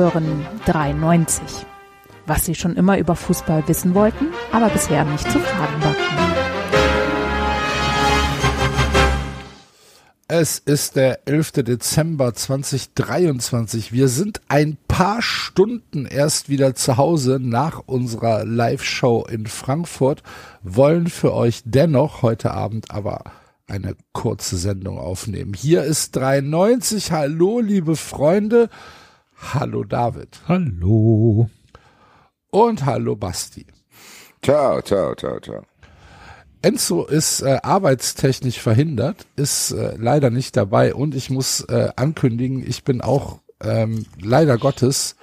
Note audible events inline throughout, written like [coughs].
Hören 93. Was Sie schon immer über Fußball wissen wollten, aber bisher nicht zu fragen wagten. Es ist der 11. Dezember 2023. Wir sind ein paar Stunden erst wieder zu Hause nach unserer Live-Show in Frankfurt, wollen für euch dennoch heute Abend aber eine kurze Sendung aufnehmen. Hier ist 93. Hallo, liebe Freunde. Hallo, David. Hallo. Und hallo, Basti. Ciao, ciao, ciao, ciao. Enzo ist äh, arbeitstechnisch verhindert, ist äh, leider nicht dabei und ich muss äh, ankündigen, ich bin auch ähm, leider Gottes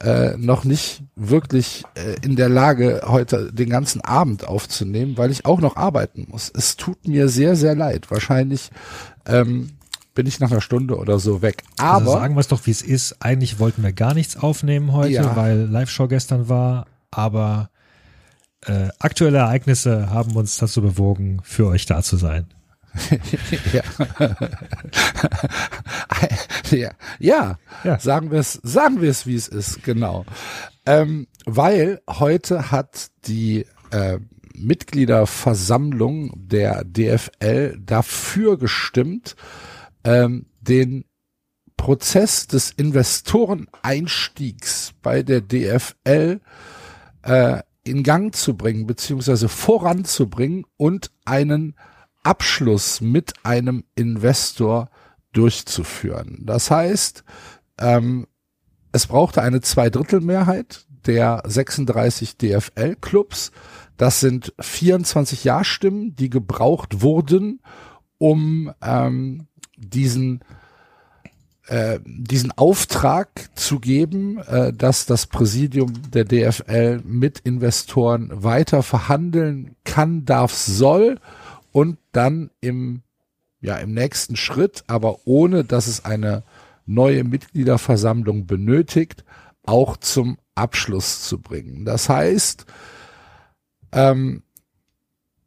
äh, noch nicht wirklich äh, in der Lage, heute den ganzen Abend aufzunehmen, weil ich auch noch arbeiten muss. Es tut mir sehr, sehr leid. Wahrscheinlich ähm, bin ich nach einer Stunde oder so weg. Also Aber also sagen wir es doch, wie es ist. Eigentlich wollten wir gar nichts aufnehmen heute, Ja. weil Live-Show gestern war, aber äh, aktuelle Ereignisse haben uns dazu bewogen, für euch da zu sein. [laughs] ja. [laughs] ja. ja, Ja. sagen wir es, sagen wir es, wie es ist, genau. Ähm, weil heute hat die äh, Mitgliederversammlung der DFL dafür gestimmt, ähm, den Prozess des Investoreneinstiegs bei der DFL äh, in Gang zu bringen, beziehungsweise voranzubringen und einen Abschluss mit einem Investor durchzuführen. Das heißt, ähm, es brauchte eine Zweidrittelmehrheit der 36 DFL-Clubs. Das sind 24 Ja-Stimmen, die gebraucht wurden, um ähm, diesen äh, diesen Auftrag zu geben, äh, dass das Präsidium der DFL mit Investoren weiter verhandeln kann, darf, soll und dann im ja im nächsten Schritt, aber ohne dass es eine neue Mitgliederversammlung benötigt, auch zum Abschluss zu bringen. Das heißt, ähm,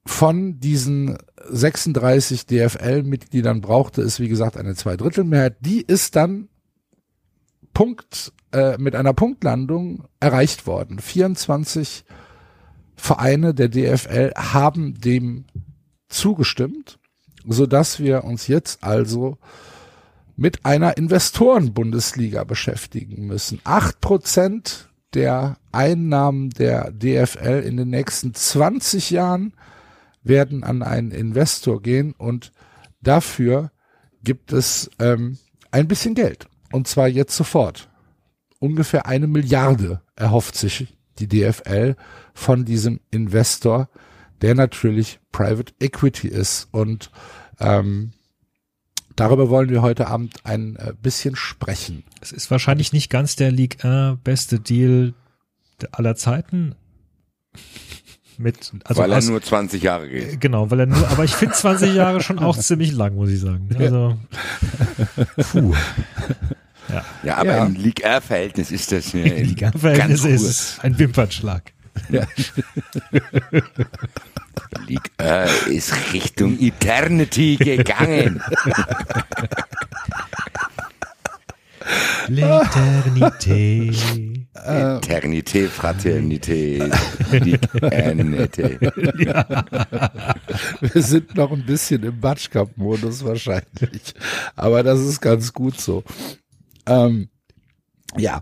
von diesen 36 DFL-Mitgliedern brauchte es, wie gesagt, eine Zweidrittelmehrheit. Die ist dann Punkt, äh, mit einer Punktlandung erreicht worden. 24 Vereine der DFL haben dem zugestimmt, so dass wir uns jetzt also mit einer Investoren-Bundesliga beschäftigen müssen. Acht Prozent der Einnahmen der DFL in den nächsten 20 Jahren werden an einen Investor gehen und dafür gibt es ähm, ein bisschen Geld. Und zwar jetzt sofort. Ungefähr eine Milliarde erhofft sich die DFL von diesem Investor, der natürlich Private Equity ist. Und ähm, darüber wollen wir heute Abend ein äh, bisschen sprechen. Es ist wahrscheinlich nicht ganz der League 1 beste Deal aller Zeiten. Mit, also weil er aus- nur 20 Jahre geht. Genau, weil er nur, aber ich finde 20 Jahre schon auch ziemlich lang, muss ich sagen. Also, puh. [laughs] Ja, aber Ja. im League R-Verhältnis ist das äh, Die Liga-Verhältnis [laughs] ganz ist es ein Wimpernschlag. [laughs] League R ist Richtung Eternity gegangen. L'éternité. Eternité, Fraternité, [laughs] League Ernite. Wir sind noch ein bisschen im Batschkap-Modus wahrscheinlich. Aber das ist ganz gut so. Ähm, ja.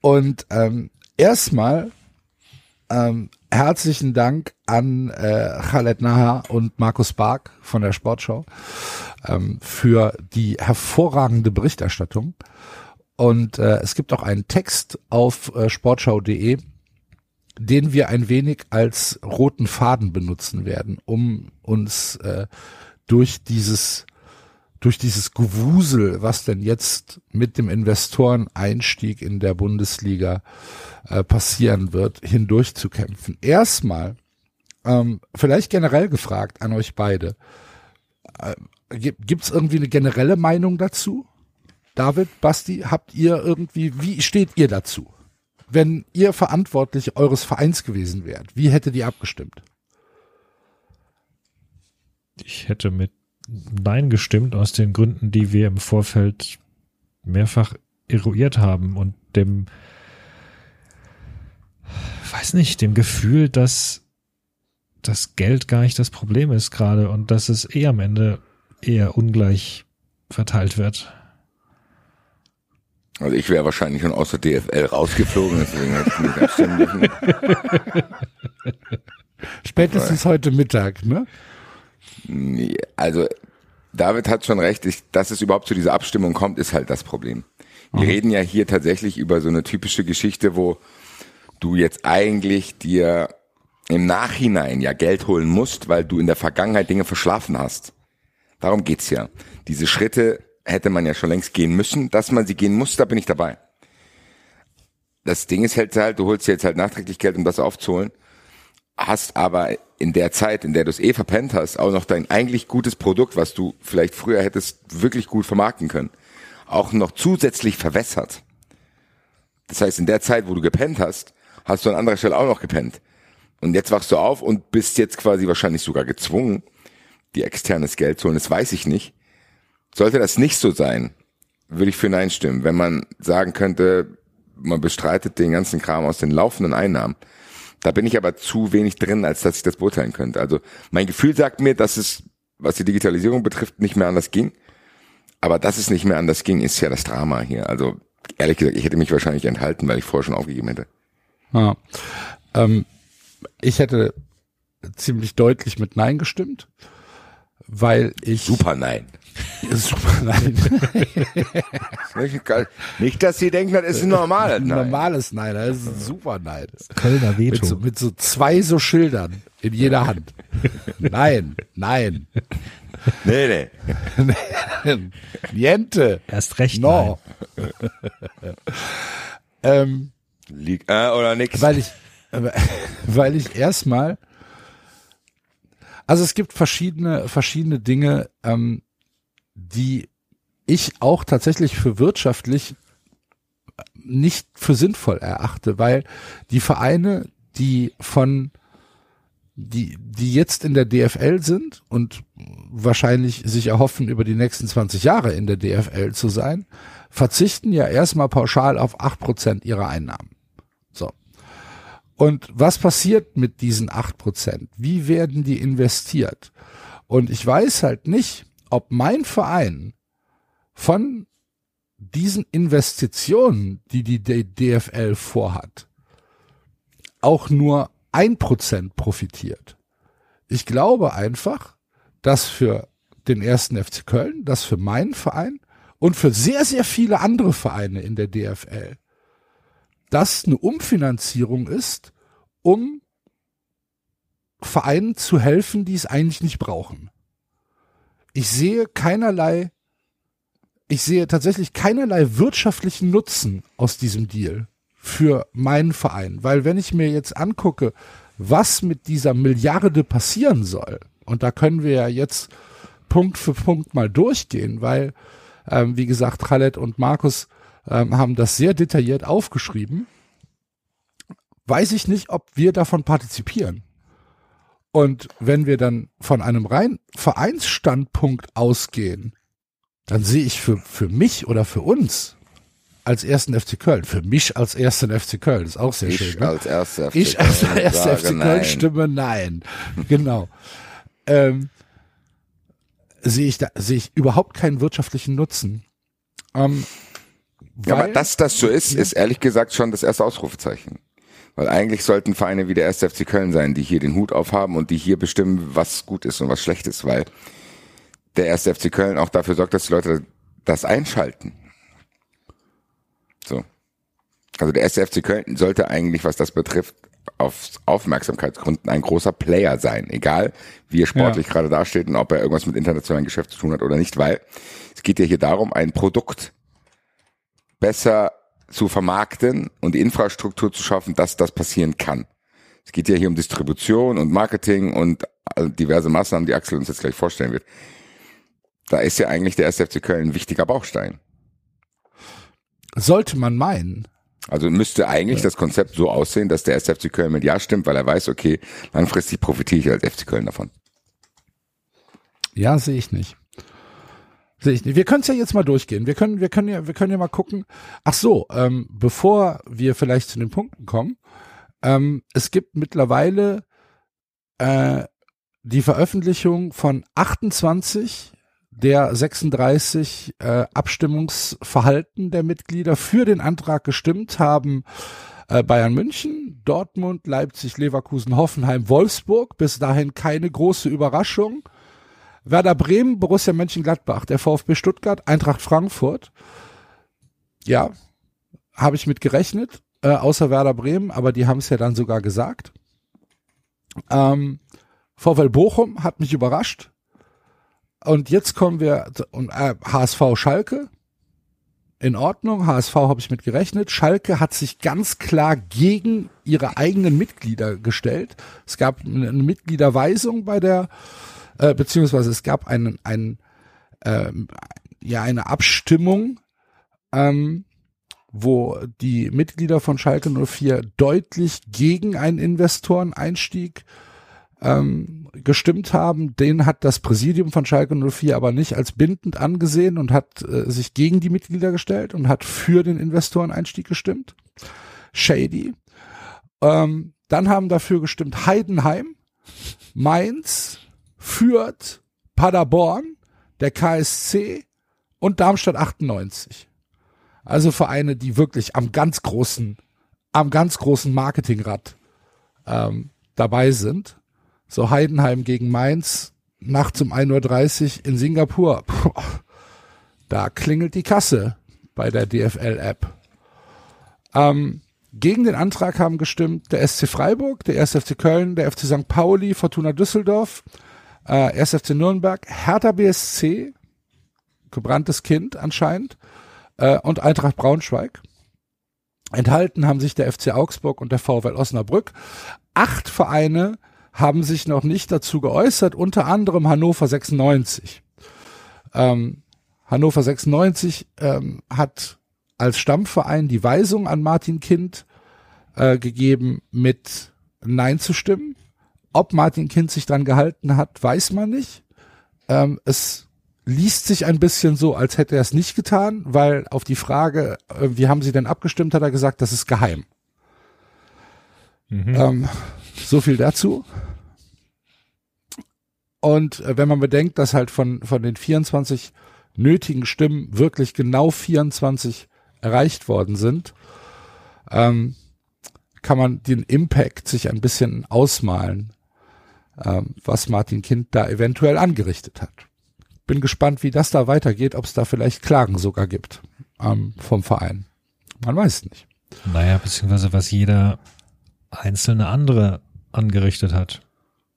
Und ähm, erstmal ähm, herzlichen Dank an äh, Khaled Naha und Markus Bark von der Sportschau ähm, für die hervorragende Berichterstattung. Und äh, es gibt auch einen Text auf äh, sportschau.de, den wir ein wenig als roten Faden benutzen werden, um uns äh, durch dieses durch dieses Gewusel, was denn jetzt mit dem Investoreneinstieg in der Bundesliga äh, passieren wird, hindurch zu kämpfen. Erstmal, ähm, vielleicht generell gefragt an euch beide, äh, gibt es irgendwie eine generelle Meinung dazu? David, Basti, habt ihr irgendwie, wie steht ihr dazu? Wenn ihr verantwortlich eures Vereins gewesen wärt, wie hättet ihr abgestimmt? Ich hätte mit Nein gestimmt aus den Gründen, die wir im Vorfeld mehrfach eruiert haben und dem, weiß nicht, dem Gefühl, dass das Geld gar nicht das Problem ist gerade und dass es eh am Ende eher ungleich verteilt wird. Also ich wäre wahrscheinlich schon aus der DFL rausgeflogen, deswegen hätte ich nicht abstimmen dürfen. Spätestens heute Mittag, ne? Also David hat schon recht, ich, dass es überhaupt zu dieser Abstimmung kommt, ist halt das Problem. Wir reden ja hier tatsächlich über so eine typische Geschichte, wo du jetzt eigentlich dir im Nachhinein ja Geld holen musst, weil du in der Vergangenheit Dinge verschlafen hast. Darum geht's ja. Diese Schritte hätte man ja schon längst gehen müssen. Dass man sie gehen muss, da bin ich dabei. Das Ding ist halt, halt, du holst dir jetzt halt nachträglich Geld, um das aufzuholen, hast aber in der Zeit, in der du es eh verpennt hast, auch noch dein eigentlich gutes Produkt, was du vielleicht früher hättest wirklich gut vermarkten können, auch noch zusätzlich verwässert. Das heißt, in der Zeit, wo du gepennt hast, hast du an anderer Stelle auch noch gepennt. Und jetzt wachst du auf und bist jetzt quasi wahrscheinlich sogar gezwungen, die externes Geld zu holen. Das weiß ich nicht. Sollte das nicht so sein, würde ich für Nein stimmen. Wenn man sagen könnte, man bestreitet den ganzen Kram aus den laufenden Einnahmen. Da bin ich aber zu wenig drin, als dass ich das beurteilen könnte. Also mein Gefühl sagt mir, dass es, was die Digitalisierung betrifft, nicht mehr anders ging. Aber dass es nicht mehr anders ging, ist ja das Drama hier. Also ehrlich gesagt, ich hätte mich wahrscheinlich enthalten, weil ich vorher schon aufgegeben hätte. Ja. Ähm, ich hätte ziemlich deutlich mit Nein gestimmt, weil ich Super nein. [laughs] super Nein, [laughs] Nicht, dass sie denken, das ist ein normales ein Nein. normales Nein, das ist ein super Nein. Kölner Mit Veto. so, mit so zwei so Schildern in jeder Hand. Nein, nein, Nee, nee. [laughs] niente, Erst recht. no. ähm, Lieg, äh, oder nix. weil ich, weil ich erstmal, also es gibt verschiedene, verschiedene Dinge, ähm, die ich auch tatsächlich für wirtschaftlich nicht für sinnvoll erachte, weil die Vereine, die von die, die jetzt in der DFL sind und wahrscheinlich sich erhoffen, über die nächsten 20 Jahre in der DFL zu sein, verzichten ja erstmal pauschal auf acht Prozent ihrer Einnahmen. Und was passiert mit diesen acht Prozent? Wie werden die investiert? Und ich weiß halt nicht, ob mein Verein von diesen Investitionen, die die DFL vorhat, auch nur ein Prozent profitiert. Ich glaube einfach, dass für den ersten FC Köln, dass für meinen Verein und für sehr, sehr viele andere Vereine in der DFL das eine Umfinanzierung ist, um Vereinen zu helfen, die es eigentlich nicht brauchen. Ich sehe keinerlei, ich sehe tatsächlich keinerlei wirtschaftlichen Nutzen aus diesem Deal für meinen Verein, weil wenn ich mir jetzt angucke, was mit dieser Milliarde passieren soll, und da können wir ja jetzt Punkt für Punkt mal durchgehen, weil, ähm, wie gesagt, Khaled und Markus ähm, haben das sehr detailliert aufgeschrieben, weiß ich nicht, ob wir davon partizipieren. Und wenn wir dann von einem rein Vereinsstandpunkt ausgehen, dann sehe ich für, für mich oder für uns als ersten FC Köln, für mich als ersten FC Köln, ist auch sehr Ich schön. Ne? als erster FC Ich als erster FC Köln nein. stimme nein. Genau. ähm, sehe ich da, sehe ich überhaupt keinen wirtschaftlichen Nutzen. Ähm, Ja, aber dass das so ist, Ja. ist ehrlich gesagt schon das erste Ausrufezeichen. Weil eigentlich sollten Vereine wie der 1. FC Köln sein, die hier den Hut aufhaben und die hier bestimmen, was gut ist und was schlecht ist, weil der 1. FC Köln auch dafür sorgt, dass die Leute das einschalten. So. Also der 1. FC Köln sollte eigentlich, was das betrifft, auf Aufmerksamkeitsgründen ein großer Player sein. Egal, wie er sportlich gerade dasteht und ob er irgendwas mit internationalen Geschäft zu tun hat oder nicht, weil es geht ja hier darum, ein Produkt besser zu vermarkten und die Infrastruktur zu schaffen, dass das passieren kann. Es geht ja hier um Distribution und Marketing und diverse Maßnahmen, die Axel uns jetzt gleich vorstellen wird. Da ist ja eigentlich der 1. FC Köln ein wichtiger Baustein. sollte man meinen. Also müsste eigentlich das Konzept so aussehen, dass der 1. FC Köln mit Ja stimmt, weil er weiß, okay, langfristig profitiere ich als FC Köln davon. Ja, sehe ich nicht. Sehe ich nicht. Wir können es ja jetzt mal durchgehen. Wir können, wir können ja, wir können ja mal gucken. Ach so, ähm, bevor wir vielleicht zu den Punkten kommen, ähm, es gibt mittlerweile äh, die Veröffentlichung von 28 der 36 äh, Abstimmungsverhalten der Mitglieder für den Antrag gestimmt haben. Äh, Bayern München, Dortmund, Leipzig, Leverkusen, Hoffenheim, Wolfsburg. Bis dahin keine große Überraschung. Werder Bremen, Borussia Mönchengladbach, der VfB Stuttgart, Eintracht Frankfurt. Ja, habe ich mit gerechnet, äh, außer Werder Bremen, aber die haben es ja dann sogar gesagt. Ähm, VfL Bochum hat mich überrascht. Und jetzt kommen wir und äh, HSV Schalke. In Ordnung, HSV habe ich mit gerechnet. Schalke hat sich ganz klar gegen ihre eigenen Mitglieder gestellt. Es gab eine Mitgliederweisung bei der, äh, beziehungsweise es gab einen, einen äh, ja eine Abstimmung, ähm, wo die Mitglieder von Schalke 04 deutlich gegen einen Investoreneinstieg ähm, gestimmt haben, den hat das Präsidium von Schalke 04 aber nicht als bindend angesehen und hat äh, sich gegen die Mitglieder gestellt und hat für den Investoreneinstieg gestimmt. Shady. Ähm, dann haben dafür gestimmt Heidenheim, Mainz, Fürth, Paderborn, der KSC und Darmstadt 98. Also Vereine, die wirklich am ganz großen, am ganz großen Marketingrad ähm, dabei sind. So Heidenheim gegen Mainz, nachts um 1.30 Uhr in Singapur. Puh, da klingelt die Kasse bei der DFL-App. Ähm, gegen den Antrag haben gestimmt der SC Freiburg, der 1. FC Köln, der FC St. Pauli, Fortuna Düsseldorf, äh, 1. FC Nürnberg, Hertha BSC, gebranntes Kind anscheinend, äh, und Eintracht Braunschweig. Enthalten haben sich der FC Augsburg und der VfL Osnabrück. Acht Vereine haben sich noch nicht dazu geäußert, unter anderem Hannover 96. Ähm, Hannover 96 ähm, hat als Stammverein die Weisung an Martin Kind äh, gegeben, mit Nein zu stimmen. Ob Martin Kind sich dran gehalten hat, weiß man nicht. Ähm, es liest sich ein bisschen so, als hätte er es nicht getan, weil auf die Frage, äh, wie haben Sie denn abgestimmt, hat er gesagt, das ist geheim. Mhm. Ähm, so viel dazu. Und äh, wenn man bedenkt, dass halt von, von den 24 nötigen Stimmen wirklich genau 24 erreicht worden sind, ähm, kann man den Impact sich ein bisschen ausmalen, was Martin Kind da eventuell angerichtet hat. Bin gespannt, wie das da weitergeht, ob es da vielleicht Klagen sogar gibt ähm, vom Verein. Man weiß nicht. Naja, beziehungsweise was jeder einzelne andere angerichtet hat.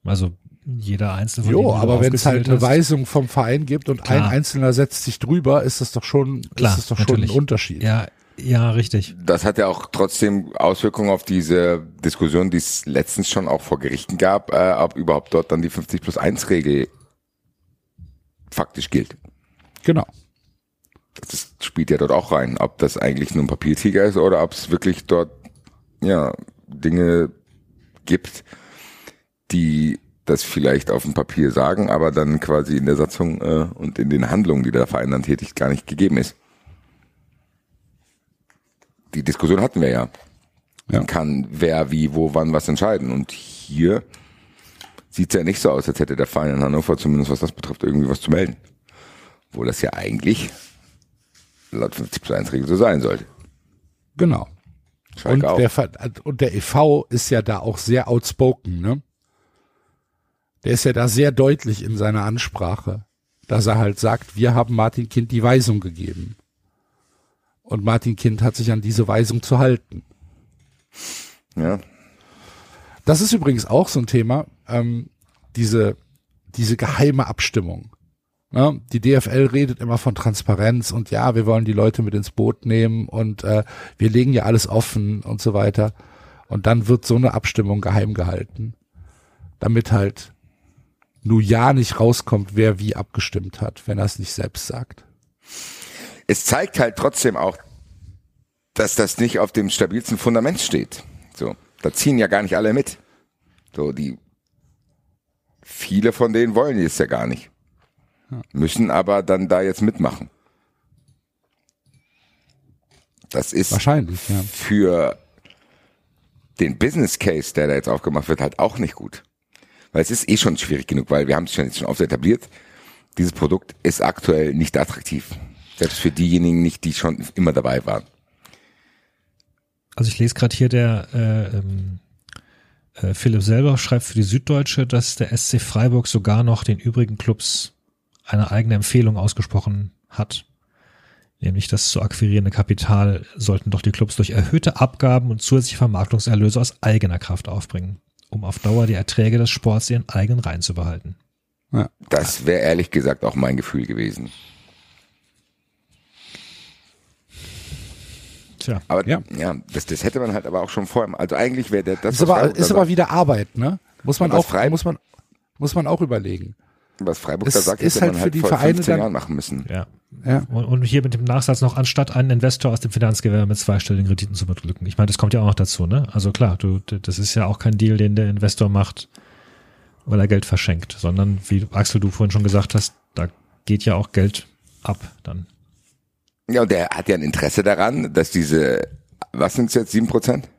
Also jeder einzelne von Jo, aber wenn es halt eine Weisung vom Verein gibt und Klar. ein Einzelner setzt sich drüber, ist das doch schon, Klar, ist das doch natürlich. schon ein Unterschied. Ja, ja, richtig. Das hat ja auch trotzdem Auswirkungen auf diese Diskussion, die es letztens schon auch vor Gerichten gab, äh, ob überhaupt dort dann die 50 plus 1 Regel faktisch gilt. Genau. Das spielt ja dort auch rein, ob das eigentlich nur ein Papiertiger ist oder ob es wirklich dort ja Dinge gibt, die das vielleicht auf dem Papier sagen, aber dann quasi in der Satzung äh, und in den Handlungen, die der Verein dann tätigt, gar nicht gegeben ist. Die Diskussion hatten wir ja. ja. Kann wer, wie, wo, wann was entscheiden. Und hier sieht es ja nicht so aus, als hätte der Verein in Hannover zumindest was das betrifft, irgendwie was zu melden. Wo das ja eigentlich laut 50 plus 1 Regel so sein sollte. Genau. und der, und der e.V. ist ja da auch sehr outspoken, ne? der ist ja da sehr deutlich in seiner Ansprache, dass er halt sagt, wir haben Martin Kind die Weisung gegeben. Und Martin Kind hat sich an diese Weisung zu halten. Ja. Das ist übrigens auch so ein Thema, ähm, diese, diese geheime Abstimmung. Ja, die DFL redet immer von Transparenz und ja, wir wollen die Leute mit ins Boot nehmen und äh, wir legen ja alles offen und so weiter. Und dann wird so eine Abstimmung geheim gehalten, damit halt nur ja nicht rauskommt, wer wie abgestimmt hat, wenn er es nicht selbst sagt. Es zeigt halt trotzdem auch, dass das nicht auf dem stabilsten Fundament steht. So, da ziehen ja gar nicht alle mit. So, die viele von denen wollen es ja gar nicht. müssen aber dann da jetzt mitmachen. Das ist Wahrscheinlich, ja. für den Business Case, der da jetzt aufgemacht wird, halt auch nicht gut. Weil es ist eh schon schwierig genug, weil wir haben es schon jetzt schon oft etabliert. Dieses Produkt ist aktuell nicht attraktiv. Selbst für diejenigen nicht, die schon immer dabei waren. Also ich lese gerade hier, der äh, ähm, äh, Philipp selber schreibt für die Süddeutsche, dass der SC Freiburg sogar noch den übrigen Clubs eine eigene Empfehlung ausgesprochen hat. Nämlich das zu akquirierende Kapital sollten doch die Clubs durch erhöhte Abgaben und zusätzliche Vermarktungserlöse aus eigener Kraft aufbringen, um auf Dauer die Erträge des Sports ihren eigenen Reihen zu behalten. ja. Das wäre ehrlich gesagt auch mein Gefühl gewesen. Tja, Aber Ja. ja, das, das hätte man halt aber auch schon vorher. Also eigentlich wäre der das Ist aber, ist aber wieder Arbeit, ne? Muss man auch, Freiburg- muss man, muss man auch überlegen. was Freiburg es da sagt, ist halt man für halt die vor Vereine 15 dann- Jahren machen müssen. ja. Ja. Und, und hier mit dem Nachsatz noch, anstatt einen Investor aus dem Finanzgewerbe mit zweistelligen Krediten zu beglücken. Ich meine, das kommt ja auch noch dazu, ne? Also klar, du, das ist ja auch kein Deal, den der Investor macht, weil er Geld verschenkt, sondern wie Axel, du vorhin schon gesagt hast, da geht ja auch Geld ab dann. Ja, und der hat ja ein Interesse daran, dass diese, was sind es jetzt, sieben Prozent?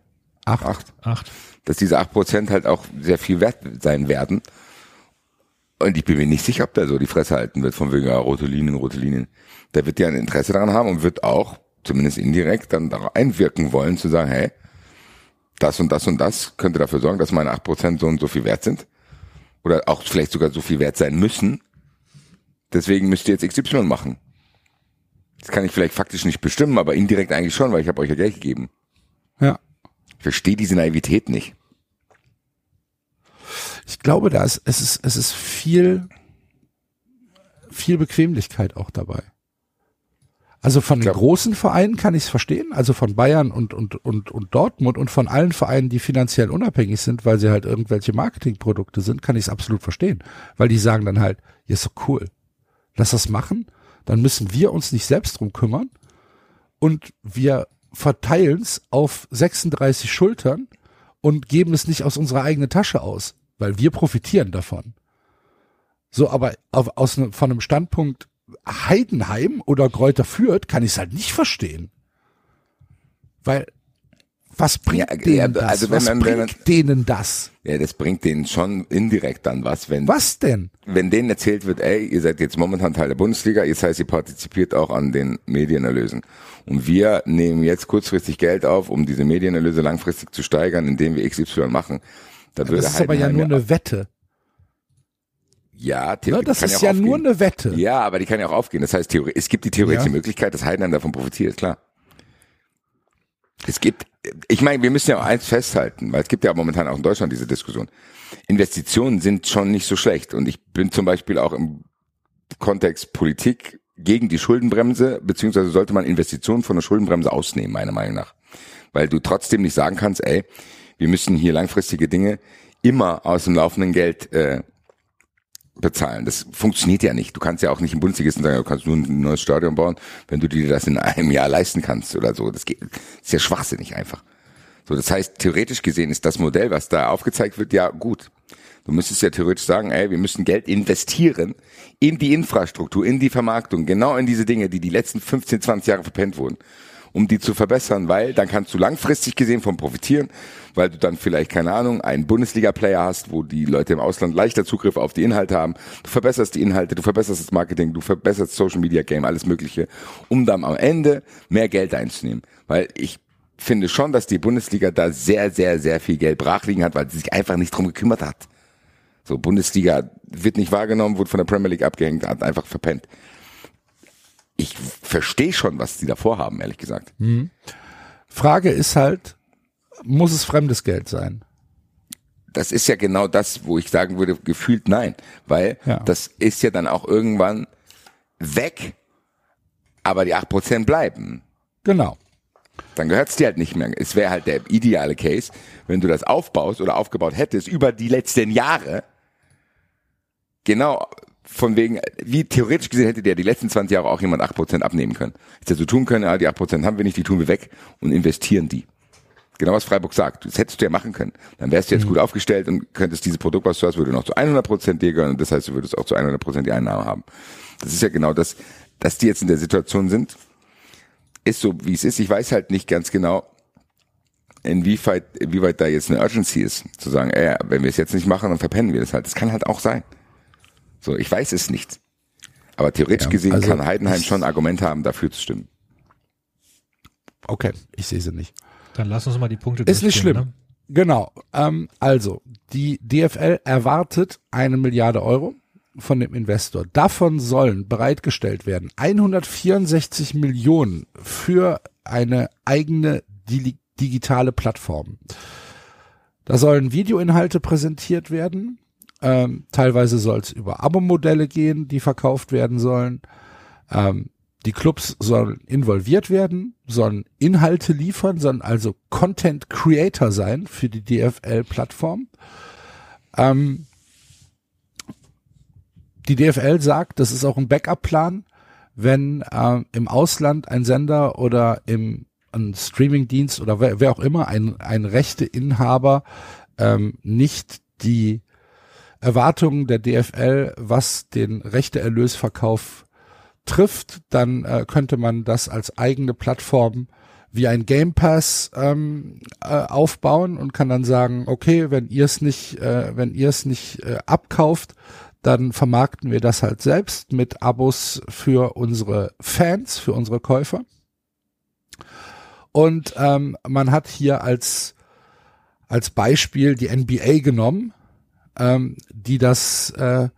Acht. Acht. Acht. Dass diese acht Prozent halt auch sehr viel wert sein werden. Und ich bin mir nicht sicher, ob der so die Fresse halten wird, von wegen, ja, rote Linien, rote Linien. Der wird ja ein Interesse daran haben und wird auch, zumindest indirekt, dann darauf einwirken wollen, zu sagen, hey, das und das und das könnte dafür sorgen, dass meine acht Prozent so und so viel wert sind. Oder auch vielleicht sogar so viel wert sein müssen. Deswegen müsst ihr jetzt XY machen. Das kann ich vielleicht faktisch nicht bestimmen, aber indirekt eigentlich schon, weil ich habe euch ja Geld gegeben. Ja. Ich verstehe diese Naivität nicht. Ich glaube, da ist, es ist, es ist viel, viel Bequemlichkeit auch dabei. Also von den großen Vereinen kann ich es verstehen, also von Bayern und, und, und, und Dortmund und von allen Vereinen, die finanziell unabhängig sind, weil sie halt irgendwelche Marketingprodukte sind, kann ich es absolut verstehen. Weil die sagen dann halt, ja, ist doch cool. Lass das machen, dann müssen wir uns nicht selbst drum kümmern und wir verteilen es auf 36 Schultern und geben es nicht aus unserer eigenen Tasche aus, weil wir profitieren davon. So, aber auf, aus ne, von einem Standpunkt Heidenheim oder Kräuter Fürth kann ich es halt nicht verstehen. Weil, was bringt Ja, denen ja, das? also was man- bringt denen das? Ja, das bringt denen schon indirekt dann was, wenn, Was denn? wenn denen erzählt wird, ey, ihr seid jetzt momentan Teil der Bundesliga, das heißt, ihr partizipiert auch an den Medienerlösen. Und wir nehmen jetzt kurzfristig Geld auf, um diese Medienerlöse langfristig zu steigern, indem wir XY machen. Da würde Das ist aber ja nur eine Wette. ja, Ne? theoretisch Das ist auch ja nur eine Wette. Ja, aber die kann ja auch aufgehen. Das heißt, theore- es gibt die theoretische Ja. Möglichkeit, dass Heidenheim davon profitiert, klar. Es gibt, ich meine, wir müssen ja auch eins festhalten, weil es gibt ja momentan auch in Deutschland diese Diskussion. Investitionen sind schon nicht so schlecht und ich bin zum Beispiel auch im Kontext Politik gegen die Schuldenbremse, beziehungsweise sollte man Investitionen von der Schuldenbremse ausnehmen, meiner Meinung nach. Weil du trotzdem nicht sagen kannst, ey, wir müssen hier langfristige Dinge immer aus dem laufenden Geld äh, bezahlen. Das funktioniert ja nicht. Du kannst ja auch nicht im Bundesligisten sagen, du kannst nur ein neues Stadion bauen, wenn du dir das in einem Jahr leisten kannst oder so. Das geht, ist ja schwachsinnig einfach. So, das heißt, theoretisch gesehen ist das Modell, was da aufgezeigt wird, ja gut. Du müsstest ja theoretisch sagen, ey, wir müssen Geld investieren in die Infrastruktur, in die Vermarktung, genau in diese Dinge, die die letzten 15, 20 Jahre verpennt wurden, um die zu verbessern, weil dann kannst du langfristig gesehen von profitieren, weil du dann vielleicht, keine Ahnung, einen Bundesliga-Player hast, wo die Leute im Ausland leichter Zugriff auf die Inhalte haben. Du verbesserst die Inhalte, du verbesserst das Marketing, du verbesserst Social Media Game, alles Mögliche, um dann am Ende mehr Geld einzunehmen. Weil ich finde schon, dass die Bundesliga da sehr, sehr, sehr viel Geld brach liegen hat, weil sie sich einfach nicht drum gekümmert hat. So, Bundesliga wird nicht wahrgenommen, wurde von der Premier League abgehängt, hat einfach verpennt. Ich verstehe schon, was die davor haben, ehrlich gesagt. Frage ist halt, muss es fremdes Geld sein? Das ist ja genau das, wo ich sagen würde, gefühlt nein. Weil Ja. das ist ja dann auch irgendwann weg, aber die 8% bleiben. Genau. Dann gehört's dir halt nicht mehr. Es wäre halt der ideale Case, wenn du das aufbaust oder aufgebaut hättest über die letzten Jahre. Genau, von wegen, wie theoretisch gesehen hätte dir die letzten 20 Jahre auch jemand 8% abnehmen können. Hätte so tun können, ja, die 8% haben wir nicht, die tun wir weg und investieren die. genau was Freiburg sagt. Das hättest du ja machen können. Dann wärst du jetzt mhm. gut aufgestellt und könntest dieses Produkt, was du hast, würde noch zu 100 Prozent dir gehören und das heißt, du würdest auch zu 100 Prozent die Einnahme haben. Das ist ja genau das, dass die jetzt in der Situation sind, ist so, wie es ist. Ich weiß halt nicht ganz genau, inwieweit, inwieweit da jetzt eine Urgency ist, zu sagen, ey, wenn wir es jetzt nicht machen, dann verpennen wir das halt. Das kann halt auch sein. So, ich weiß es nicht. Aber theoretisch ja, gesehen also kann Heidenheim schon Argumente haben, dafür zu stimmen. Okay, ich sehe sie nicht. Dann lass uns mal die Punkte Ist nicht schlimm. Ne? Genau. Ähm, also, die DFL erwartet eine Milliarde Euro von dem Investor. Davon sollen bereitgestellt werden 164 Millionen für eine eigene digitale Plattform. Da sollen Videoinhalte präsentiert werden. Ähm, teilweise soll es über Abo-Modelle gehen, die verkauft werden sollen. Ähm, die Clubs sollen involviert werden, sollen Inhalte liefern, sollen also Content Creator sein für die DFL-Plattform. Ähm, die DFL sagt, das ist auch ein Backup-Plan, wenn äh, im Ausland ein Sender oder im ein Streamingdienst oder wer, wer auch immer ein, ein Rechteinhaber ähm, nicht die Erwartungen der DFL, was den Rechteerlösverkauf trifft, dann äh, könnte man das als eigene Plattform wie ein Game Pass ähm, äh, aufbauen und kann dann sagen, okay, wenn ihr es nicht, äh, wenn ihr es nicht äh, abkauft, dann vermarkten wir das halt selbst mit Abos für unsere Fans, für unsere Käufer. Und ähm, man hat hier als als Beispiel die NBA genommen, ähm, die das äh,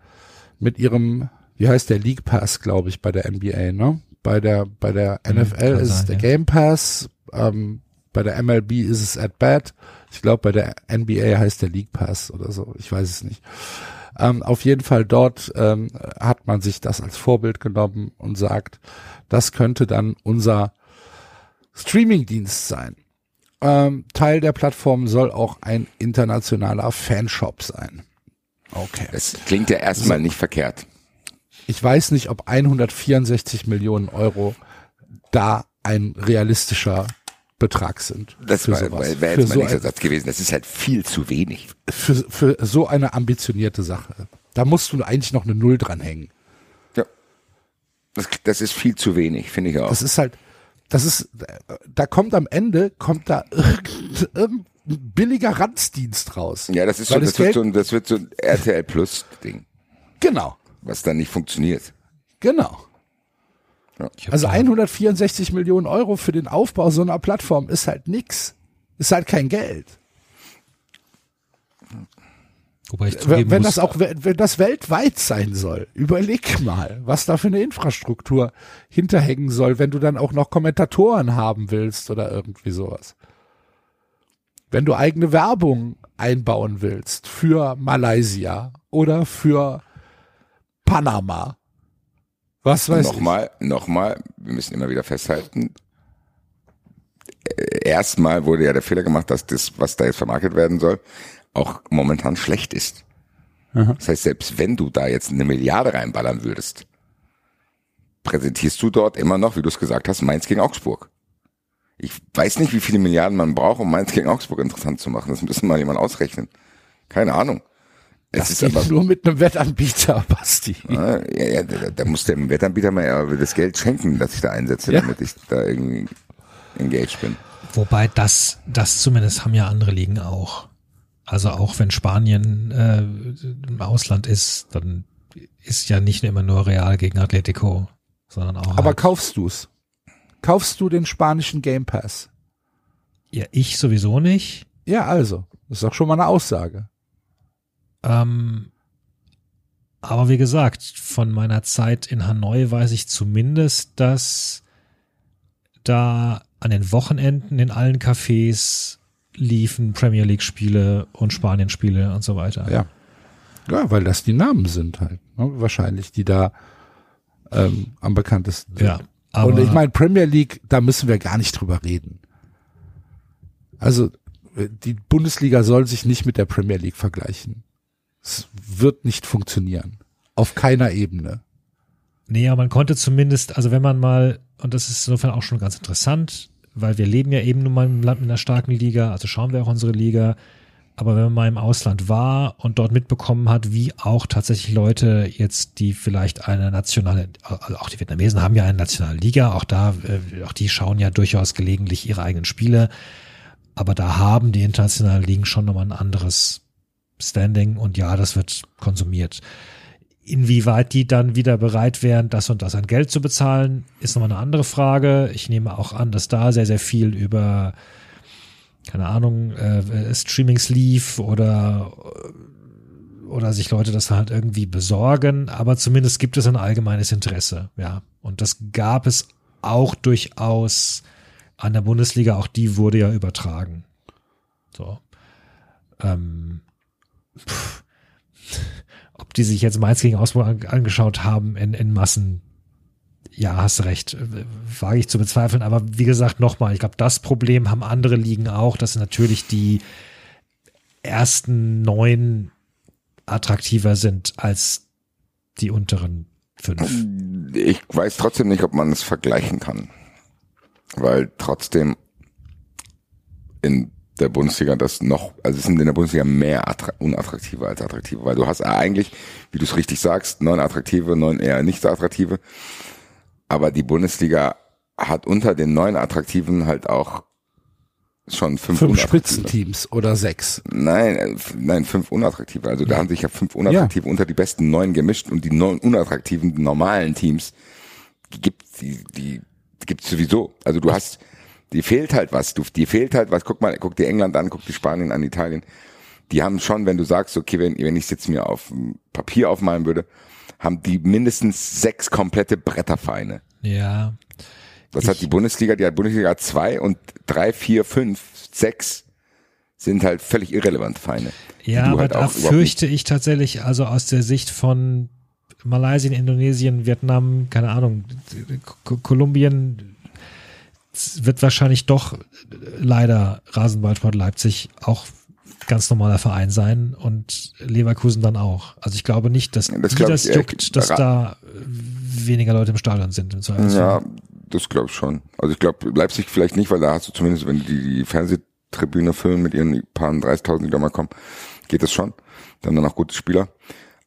mit ihrem wie heißt der League Pass, glaube ich, bei der NBA, ne? Bei der, bei der mhm, NFL ist es der ja. Game Pass, ähm, bei der MLB ist es at bat. Ich glaube, bei der NBA heißt der League Pass oder so. Ich weiß es nicht. Ähm, auf jeden Fall dort ähm, hat man sich das als Vorbild genommen und sagt, das könnte dann unser Streamingdienst sein. Ähm, Teil der Plattform soll auch ein internationaler Fanshop sein. Okay. Das klingt ja erstmal so. nicht verkehrt ich weiß nicht, ob 164 Millionen Euro da ein realistischer Betrag sind. Das wäre wär jetzt mein so nächster Satz gewesen. Das ist halt viel zu wenig. Für, für so eine ambitionierte Sache. Da musst du eigentlich noch eine Null dranhängen. Ja. Das, das ist viel zu wenig, finde ich auch. Das ist halt, das ist, da kommt am Ende, kommt da irgendein billiger Ranzdienst raus. Ja, das ist so, das, das, wird so ein, das wird so ein RTL Plus Ding. Genau was dann nicht funktioniert. Genau. Ja. Also 164 Millionen Euro für den Aufbau so einer Plattform ist halt nix. Ist halt kein Geld. Wobei ich wenn, wenn das auch, wenn das weltweit sein soll, überleg mal, was da für eine Infrastruktur hinterhängen soll, wenn du dann auch noch Kommentatoren haben willst oder irgendwie sowas. Wenn du eigene Werbung einbauen willst für Malaysia oder für Panama. Was weiß nochmal, ich? Nochmal, wir müssen immer wieder festhalten, äh, erstmal wurde ja der Fehler gemacht, dass das, was da jetzt vermarktet werden soll, auch momentan schlecht ist. Aha. Das heißt, selbst wenn du da jetzt eine Milliarde reinballern würdest, präsentierst du dort immer noch, wie du es gesagt hast, Mainz gegen Augsburg. Ich weiß nicht, wie viele Milliarden man braucht, um Mainz gegen Augsburg interessant zu machen. Das müssen mal jemand ausrechnen. Keine Ahnung. Das ist aber nur mit einem Wettanbieter, [laughs] Basti. Ja, ja, da, da muss der Wettanbieter mal das Geld schenken, das ich da einsetze, ja. damit ich da irgendwie engaged bin. Wobei das, das zumindest haben ja andere Ligen auch. Also auch wenn Spanien äh, im Ausland ist, dann ist ja nicht immer nur Real gegen Atletico, sondern auch. Aber halt kaufst du's? Kaufst du den spanischen Game Pass? Ja, ich sowieso nicht. Ja, also. Das ist doch schon mal eine Aussage. Ähm, aber wie gesagt, von meiner Zeit in Hanoi weiß ich zumindest, dass da an den Wochenenden in allen Cafés liefen Premier League Spiele und Spanien Spiele und so weiter. Ja. Ja, weil das die Namen sind halt, ne? wahrscheinlich, die da ähm, am bekanntesten sind. Ja, aber und ich meine, Premier League, da müssen wir gar nicht drüber reden. Also die Bundesliga soll sich nicht mit der Premier League vergleichen. Es wird nicht funktionieren. Auf keiner Ebene. Nee, aber man konnte zumindest, also wenn man mal, und das ist insofern auch schon ganz interessant, weil wir leben ja eben nun mal im Land mit einer starken Liga, also schauen wir auch unsere Liga. Aber wenn man mal im Ausland war und dort mitbekommen hat, wie auch tatsächlich Leute jetzt, die vielleicht eine nationale, also auch die Vietnamesen haben ja eine nationale Liga, auch da, äh, auch die schauen ja durchaus gelegentlich ihre eigenen Spiele. Aber da haben die internationalen Ligen schon nochmal ein anderes Standing und ja, das wird konsumiert. Inwieweit die dann wieder bereit wären, das und das an Geld zu bezahlen, ist nochmal eine andere Frage. Ich nehme auch an, dass da sehr, sehr viel über keine Ahnung, äh, Streamings lief oder oder sich Leute das halt irgendwie besorgen, aber zumindest gibt es ein allgemeines Interesse, ja. Und das gab es auch durchaus an der Bundesliga, auch die wurde ja übertragen. So. Ähm, die sich jetzt Mainz gegen Augsburg angeschaut haben in, in Massen, ja, hast recht, wage ich zu bezweifeln. Aber wie gesagt, nochmal, ich glaube, das Problem haben andere Ligen auch, dass natürlich die ersten neun attraktiver sind als die unteren fünf. Ich weiß trotzdem nicht, ob man es vergleichen kann. Weil trotzdem in der Bundesliga das noch, also es sind in der Bundesliga mehr unattraktive als attraktive, weil du hast eigentlich, wie du es richtig sagst, neun attraktive, neun eher nicht so attraktive aber die Bundesliga hat unter den neun Attraktiven halt auch schon fünf, fünf Spitzenteams oder sechs. Nein, äh, nein, fünf unattraktive. Also da haben sich ja fünf unattraktive ja. unter die besten neun gemischt und die neun unattraktiven normalen Teams gibt die die gibt's sowieso. Also du hast die fehlt halt was, du die fehlt halt was. Guck mal, guck dir England an, guck dir Spanien an, Italien. Die haben schon, wenn du sagst, okay, wenn wenn ich es jetzt mir auf Papier aufmalen würde, haben die mindestens sechs komplette Bretterfeine. Ja. Was hat die Bundesliga? Die hat Bundesliga zwei und drei, vier, fünf, sechs sind halt völlig irrelevant Feine. Ja, aber halt da fürchte ich tatsächlich, also aus der Sicht von Malaysia, Indonesien, Vietnam, keine Ahnung, Kolumbien wird wahrscheinlich doch leider Rasenballsport Leipzig auch ganz normaler Verein sein und Leverkusen dann auch. Also ich glaube nicht, dass das, die das juckt, dass da weniger Leute im Stadion sind. Im ja, das glaube ich schon. Also ich glaube Leipzig vielleicht nicht, weil da hast du zumindest, wenn die, die Fernsehtribüne füllen mit ihren paar 30.000, die da mal kommen, geht das schon. Dann dann auch gute Spieler.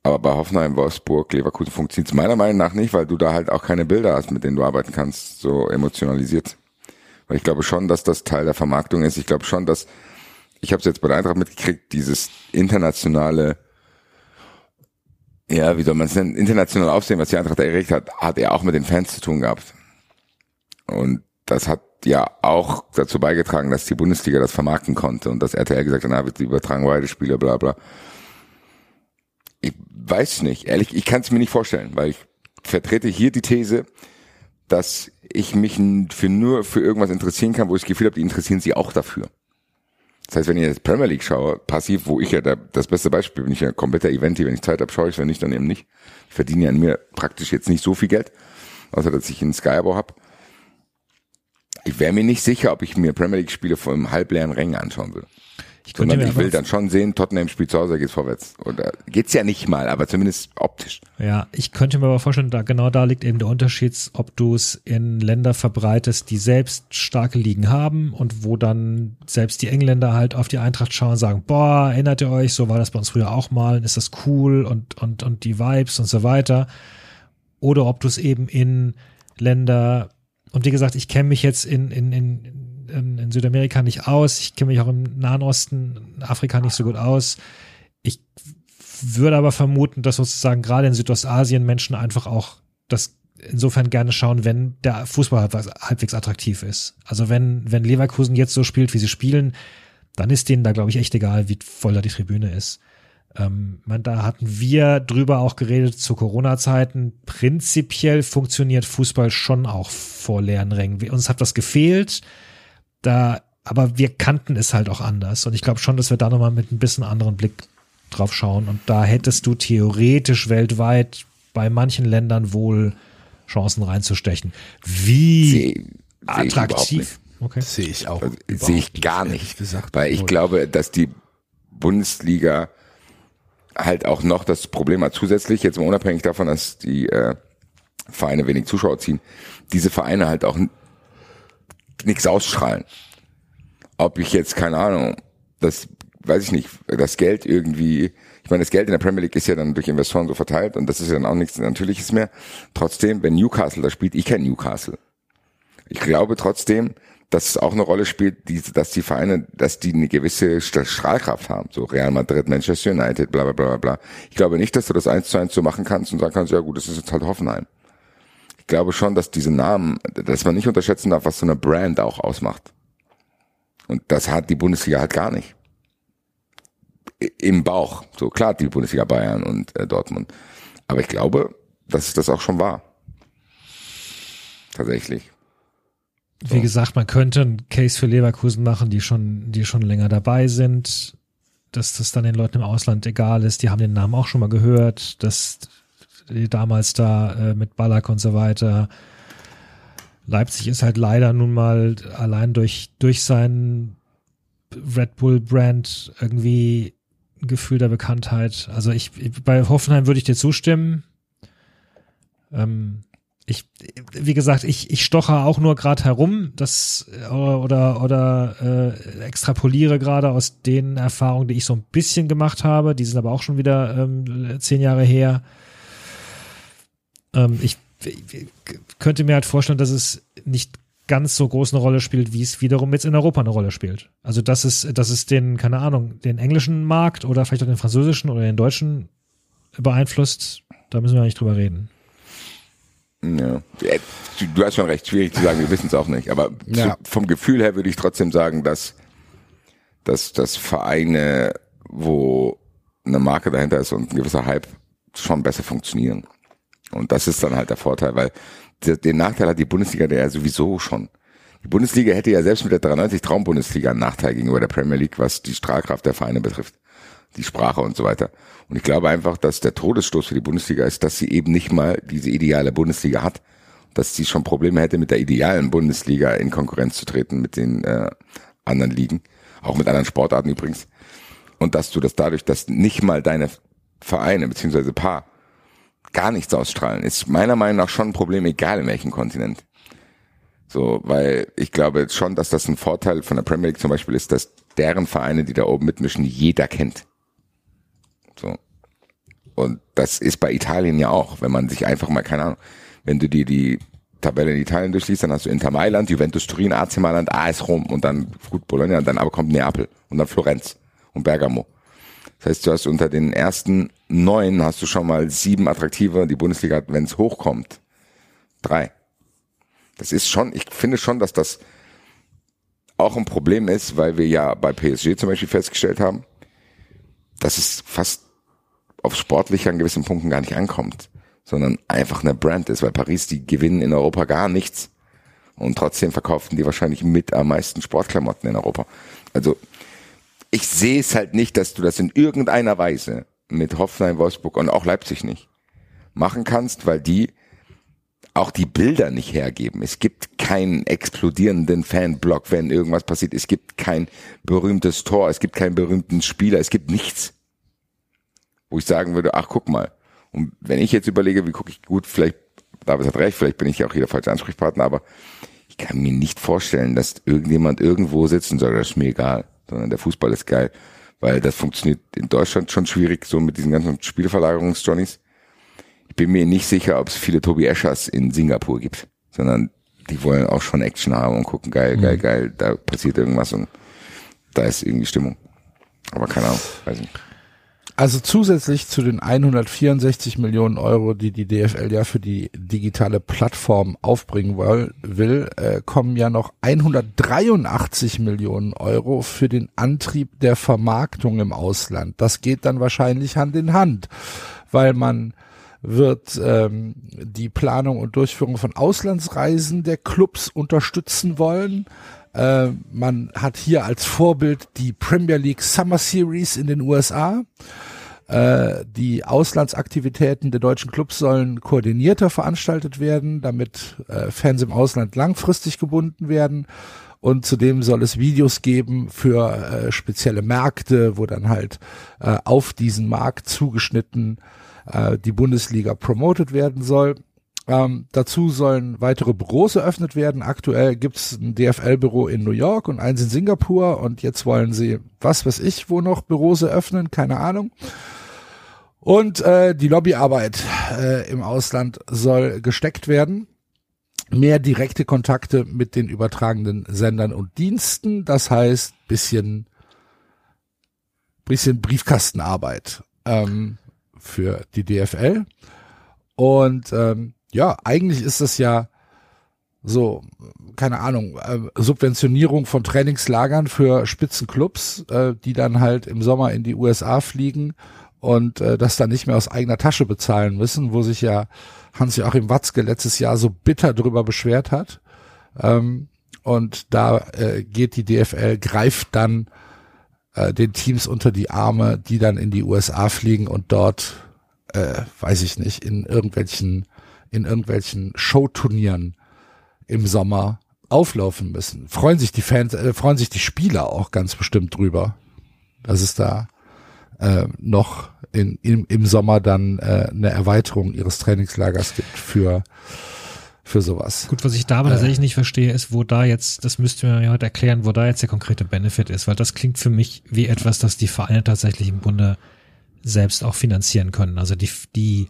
Aber bei Hoffenheim, Wolfsburg, Leverkusen funktioniert es meiner Meinung nach nicht, weil du da halt auch keine Bilder hast, mit denen du arbeiten kannst, so emotionalisiert. Weil ich glaube schon, dass das Teil der Vermarktung ist. Ich glaube schon, dass ich habe es jetzt bei der Eintracht mitgekriegt, dieses internationale, ja, wie soll man es nennen, international Aufsehen, was die Eintracht erregt hat, hat er auch mit den Fans zu tun gehabt. Und das hat ja auch dazu beigetragen, dass die Bundesliga das vermarkten konnte und dass RTL gesagt hat, na, wir übertragen beide Spiele, bla bla. Ich weiß nicht, ehrlich, ich kann es mir nicht vorstellen, weil ich vertrete hier die These, dass ich mich für nur für irgendwas interessieren kann, wo ich das Gefühl habe, die interessieren sich auch dafür. Das heißt, wenn ich jetzt Premier League schaue, passiv, wo ich ja der, das beste Beispiel bin, ich ja kompletter Event, wenn ich Zeit habe, schaue ich, wenn nicht, dann eben nicht. Ich verdiene ja an mir praktisch jetzt nicht so viel Geld, außer dass ich einen Sky-Abo habe. Ich wäre mir nicht sicher, ob ich mir Premier League Spiele vor einem halbleeren Rängen anschauen würde. Ich, Sondern ich will dann schon sehen, Tottenham spielt zu Hause, geht's vorwärts. Oder geht's ja nicht mal, aber zumindest optisch. Ja, ich könnte mir aber vorstellen, da genau da liegt eben der Unterschied, ob du es in Länder verbreitest, die selbst starke Ligen haben und wo dann selbst die Engländer halt auf die Eintracht schauen und sagen, boah, erinnert ihr euch, so war das bei uns früher auch mal, ist das cool und, und, und die Vibes und so weiter. Oder ob du es eben in Länder, und wie gesagt, ich kenne mich jetzt in, in, in in, in Südamerika nicht aus. Ich kenne mich auch im Nahen Osten, in Afrika nicht so gut aus. Ich würde aber vermuten, dass sozusagen gerade in Südostasien Menschen einfach auch das insofern gerne schauen, wenn der Fußball halbwegs, halbwegs attraktiv ist. Also wenn, wenn Leverkusen jetzt so spielt, wie sie spielen, dann ist denen da, glaube ich, echt egal, wie voll da die Tribüne ist. Ähm, man, da hatten wir drüber auch geredet zu Corona-Zeiten. Prinzipiell funktioniert Fußball schon auch vor leeren Rängen. Uns hat was gefehlt da, aber wir kannten es halt auch anders. Und ich glaube schon, dass wir da nochmal mit ein bisschen anderen Blick drauf schauen. Und da hättest du theoretisch weltweit bei manchen Ländern wohl Chancen reinzustechen. Wie seh, attraktiv. Seh okay. Sehe ich auch. Sehe ich gar nicht, nicht gesagt. Weil ich glaube, dass die Bundesliga halt auch noch das Problem hat zusätzlich, jetzt mal unabhängig davon, dass die äh, Vereine wenig Zuschauer ziehen, diese Vereine halt auch nichts ausstrahlen. Ob ich jetzt, keine Ahnung, das weiß ich nicht, das Geld irgendwie, ich meine, das Geld in der Premier League ist ja dann durch Investoren so verteilt und das ist ja dann auch nichts Natürliches mehr. Trotzdem, wenn Newcastle da spielt, ich kenne Newcastle. Ich glaube trotzdem, dass es auch eine Rolle spielt, die, dass die Vereine, dass die eine gewisse Strahlkraft haben. So Real Madrid, Manchester United, bla bla bla bla. Ich glaube nicht, dass du das eins zu eins so machen kannst und sagen kannst, ja gut, das ist jetzt halt Hoffenheim. Ich glaube schon, dass diese Namen, dass man nicht unterschätzen darf, was so eine Brand auch ausmacht. Und das hat die Bundesliga halt gar nicht. Im Bauch. So klar, die Bundesliga Bayern und äh, Dortmund. Aber ich glaube, dass es das auch schon war. Tatsächlich. So. Wie gesagt, man könnte einen Case für Leverkusen machen, die schon, die schon länger dabei sind, dass das dann den Leuten im Ausland egal ist. Die haben den Namen auch schon mal gehört, dass die damals da äh, mit Ballack und so weiter. Leipzig ist halt leider nun mal allein durch, durch seinen Red Bull Brand irgendwie ein Gefühl der Bekanntheit. Also ich, bei Hoffenheim würde ich dir zustimmen. Ähm, ich, wie gesagt, ich, ich stoche auch nur gerade herum, das oder oder, oder äh, extrapoliere gerade aus den Erfahrungen, die ich so ein bisschen gemacht habe. Die sind aber auch schon wieder ähm, zehn Jahre her. Ähm, ich, ich könnte mir halt vorstellen, dass es nicht ganz so groß eine Rolle spielt, wie es wiederum jetzt in Europa eine Rolle spielt. Also dass es, dass es den, keine Ahnung, den englischen Markt oder vielleicht auch den französischen oder den deutschen beeinflusst, da müssen wir nicht drüber reden. Ja. Du hast schon recht, schwierig zu sagen, wir wissen es auch nicht. Aber ja. zu, vom Gefühl her würde ich trotzdem sagen, dass, dass, dass Vereine, wo eine Marke dahinter ist und ein gewisser Hype, schon besser funktionieren. Und das ist dann halt der Vorteil, weil den Nachteil hat die Bundesliga der ja sowieso schon. Die Bundesliga hätte ja selbst mit der 93 Traumbundesliga einen Nachteil gegenüber der Premier League, was die Strahlkraft der Vereine betrifft, die Sprache und so weiter. Und ich glaube einfach, dass der Todesstoß für die Bundesliga ist, dass sie eben nicht mal diese ideale Bundesliga hat, dass sie schon Probleme hätte, mit der idealen Bundesliga in Konkurrenz zu treten mit den äh, anderen Ligen, auch mit anderen Sportarten übrigens. Und dass du das dadurch, dass nicht mal deine Vereine beziehungsweise Paar gar nichts ausstrahlen, ist meiner Meinung nach schon ein Problem, egal in welchem Kontinent. So, weil ich glaube schon, dass das ein Vorteil von der Premier League zum Beispiel ist, dass deren Vereine, die da oben mitmischen, jeder kennt. So. Und das ist bei Italien ja auch, wenn man sich einfach mal, keine Ahnung, wenn du dir die Tabelle in Italien durchliest, dann hast du Inter Mailand, Juventus Turin, AC Mailand, AS Rom und dann gut Bologna und dann aber kommt Neapel und dann Florenz und Bergamo. Das heißt, du hast unter den ersten neun hast du schon mal sieben attraktive, die Bundesliga hat, wenn es hochkommt, drei. Das ist schon, ich finde schon, dass das auch ein Problem ist, weil wir ja bei PSG zum Beispiel festgestellt haben, dass es fast auf sportlicher an gewissen Punkten gar nicht ankommt, sondern einfach eine Brand ist, weil Paris, die gewinnen in Europa gar nichts und trotzdem verkaufen die wahrscheinlich mit am meisten Sportklamotten in Europa. Also ich sehe es halt nicht, dass du das in irgendeiner Weise mit Hoffenheim, Wolfsburg und auch Leipzig nicht machen kannst, weil die auch die Bilder nicht hergeben. Es gibt keinen explodierenden Fanblock, wenn irgendwas passiert. Es gibt kein berühmtes Tor, es gibt keinen berühmten Spieler, es gibt nichts. Wo ich sagen würde, ach guck mal. Und wenn ich jetzt überlege, wie gucke ich gut, vielleicht, David hat recht, vielleicht bin ich ja auch hier der falsche Ansprechpartner, aber ich kann mir nicht vorstellen, dass irgendjemand irgendwo sitzt und sagt, das ist mir egal, sondern der Fußball ist geil. Weil das funktioniert in Deutschland schon schwierig, so mit diesen ganzen Spielverlagerungs-Johnnies bin mir nicht sicher, ob es viele Tobi Eschers in Singapur gibt, sondern die wollen auch schon Action haben und gucken, geil, geil, mhm. geil, da passiert irgendwas und da ist irgendwie Stimmung. Aber keine Ahnung, weiß nicht. Also zusätzlich zu den 164 Millionen Euro, die die DFL ja für die digitale Plattform aufbringen will, will äh, kommen ja noch 183 Millionen Euro für den Antrieb der Vermarktung im Ausland. Das geht dann wahrscheinlich Hand in Hand, weil man wird ähm, die Planung und Durchführung von Auslandsreisen der Clubs unterstützen wollen. Äh, man hat hier als Vorbild die Premier League Summer Series in den USA. Äh, die Auslandsaktivitäten der deutschen Clubs sollen koordinierter veranstaltet werden, damit äh, Fans im Ausland langfristig gebunden werden. Und zudem soll es Videos geben für äh, spezielle Märkte, wo dann halt äh, auf diesen Markt zugeschnitten äh, die Bundesliga promoted werden soll. Ähm, dazu sollen weitere Büros eröffnet werden. Aktuell gibt's ein DFL-Büro in New York und eins in Singapur und jetzt wollen sie, was weiß ich, wo noch Büros eröffnen, keine Ahnung. Und äh, die Lobbyarbeit äh, im Ausland soll gesteckt werden. Mehr direkte Kontakte mit den übertragenden Sendern und Diensten. Das heißt, bisschen, bisschen Briefkastenarbeit ähm, für die DFL. Und ähm, ja, eigentlich ist das ja so, keine Ahnung, äh, Subventionierung von Trainingslagern für Spitzenclubs, äh, die dann halt im Sommer in die USA fliegen und äh, das dann nicht mehr aus eigener Tasche bezahlen müssen, wo sich ja Hans-Joachim Watzke letztes Jahr so bitter drüber beschwert hat. Ähm, und da äh, geht die DFL, greift dann äh, den Teams unter die Arme, die dann in die USA fliegen und dort, äh, weiß ich nicht, in irgendwelchen, in irgendwelchen Showturnieren im Sommer auflaufen müssen. Freuen sich die Fans, äh, freuen sich die Spieler auch ganz bestimmt drüber, dass es da äh, noch in, im, im Sommer dann äh, eine Erweiterung ihres Trainingslagers gibt für für sowas. Gut, was ich da aber äh, tatsächlich nicht verstehe, ist, wo da jetzt, das müsste mir heute erklären, wo da jetzt der konkrete Benefit ist, weil das klingt für mich wie etwas, das die Vereine tatsächlich im Grunde selbst auch finanzieren können. Also die, die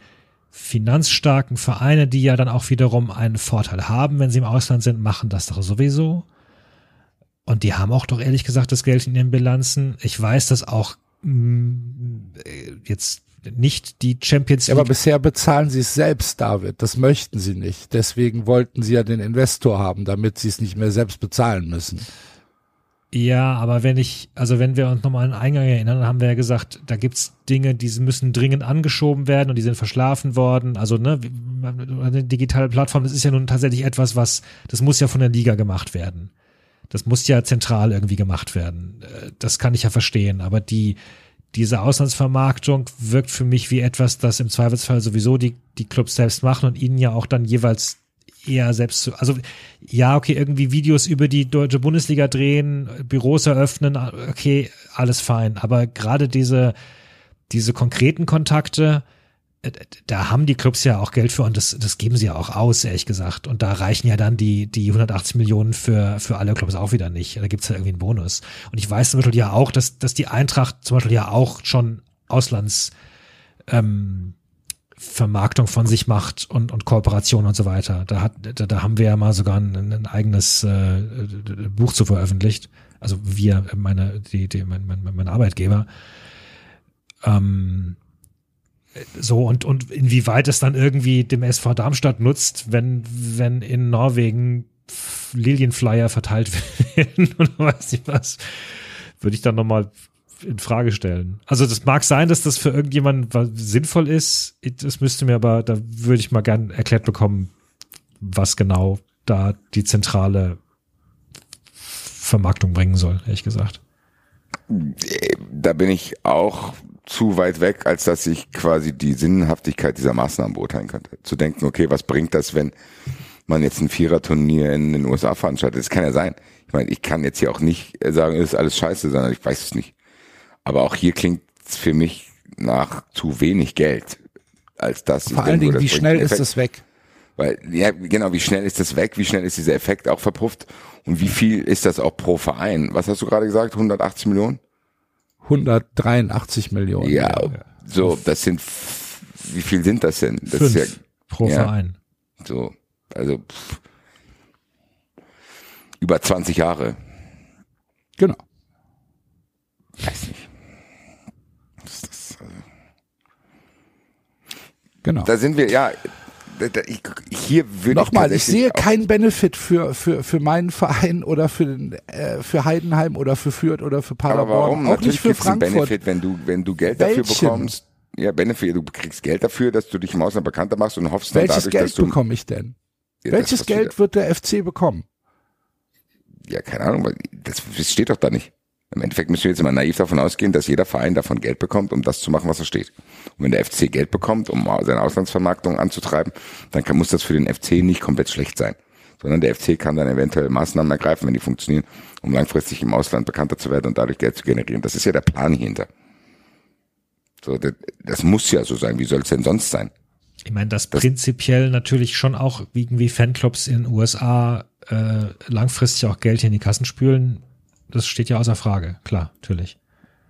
finanzstarken Vereine, die ja dann auch wiederum einen Vorteil haben, wenn sie im Ausland sind, machen das doch sowieso. Und die haben auch doch ehrlich gesagt das Geld in ihren Bilanzen. Ich weiß, dass auch Mm, jetzt nicht die Champions League. Ja, aber bisher bezahlen sie es selbst, David. Das möchten sie nicht. Deswegen wollten sie ja den Investor haben, damit sie es nicht mehr selbst bezahlen müssen. Ja, aber wenn ich, also wenn wir uns nochmal an den Eingang erinnern, haben wir ja gesagt, da gibt's Dinge, die müssen dringend angeschoben werden und die sind verschlafen worden. Also, ne, eine digitale Plattform, das ist ja nun tatsächlich etwas, was, das muss ja von der Liga gemacht werden. Das muss ja zentral irgendwie gemacht werden. Äh, das kann ich ja verstehen. Aber die, diese Auslandsvermarktung wirkt für mich wie etwas, das im Zweifelsfall sowieso die, die Clubs selbst machen und ihnen ja auch dann jeweils eher selbst zu, also ja, okay, irgendwie Videos über die deutsche Bundesliga drehen, Büros eröffnen, okay, alles fein. Aber gerade diese, diese konkreten Kontakte, äh, da haben die Clubs ja auch Geld für und das, das geben sie ja auch aus, ehrlich gesagt. Und da reichen ja dann die, die 180 Millionen für, für alle Clubs auch wieder nicht. Da gibt's ja irgendwie einen Bonus. Und ich weiß zum Beispiel ja auch, dass, dass die Eintracht zum Beispiel ja auch schon Auslands ähm, Vermarktung von sich macht und, und Kooperation und so weiter. Da hat, da, da haben wir ja mal sogar ein, ein eigenes äh, Buch zu veröffentlicht. Also wir, meine, die, die, mein, mein, mein Arbeitgeber. Ähm, so und, und inwieweit es dann irgendwie dem SV Darmstadt nutzt, wenn, wenn in Norwegen Lilienflyer verteilt [laughs] werden oder weiß ich was, würde ich dann nochmal in Frage stellen. Also das mag sein, dass das für irgendjemanden sinnvoll ist. Das müsste mir aber, da würde ich mal gern erklärt bekommen, was genau da die zentrale Vermarktung bringen soll, ehrlich gesagt. Da bin ich auch zu weit weg, als dass ich quasi die Sinnhaftigkeit dieser Maßnahmen beurteilen könnte. Zu denken, okay, was bringt das, wenn man jetzt ein Viererturnier in den USA veranstaltet? Das kann ja sein. Ich meine, ich kann jetzt hier auch nicht sagen, es ist alles scheiße, sondern ich weiß es nicht. Aber auch hier klingt es für mich nach zu wenig Geld, als das. Vor allen Dingen, wie schnell ist es weg? Weil, ja, genau, wie schnell ist das weg? Wie schnell ist dieser Effekt auch verpufft? Und wie viel ist das auch pro Verein? Was hast du gerade gesagt? 180 Millionen? 183 Millionen. Ja, so, das sind, wie viel sind das denn? Das Fünf ist ja, pro ja, Verein. So, also pff, über 20 Jahre. Genau. Weiß nicht. Das, das, also genau. Da sind wir, ja, ich, hier würde Nochmal, ich, ich sehe keinen Benefit für, für, für meinen Verein oder für, den, äh, für Heidenheim oder für Fürth oder für Paderborn. Aber warum? Auch Natürlich nicht für Frankfurt. Benefit, wenn du, wenn du Geld Welchen? dafür bekommst. Ja, Benefit, du kriegst Geld dafür, dass du dich im Ausland bekannter machst und hoffst Welches dann dadurch, Geld dass du... bekomme ich denn? Ja, Welches das, Geld wird der FC bekommen? Ja, keine Ahnung, das steht doch da nicht. Im Endeffekt müssen wir jetzt immer naiv davon ausgehen, dass jeder Verein davon Geld bekommt, um das zu machen, was er steht. Und wenn der FC Geld bekommt, um seine Auslandsvermarktung anzutreiben, dann kann, muss das für den FC nicht komplett schlecht sein. Sondern der FC kann dann eventuell Maßnahmen ergreifen, wenn die funktionieren, um langfristig im Ausland bekannter zu werden und dadurch Geld zu generieren. Das ist ja der Plan hierhinter. So, das, das muss ja so sein. Wie soll es denn sonst sein? Ich meine, dass prinzipiell natürlich schon auch irgendwie Fanclubs in den USA äh, langfristig auch Geld in die Kassen spülen, das steht ja außer Frage. Klar, natürlich.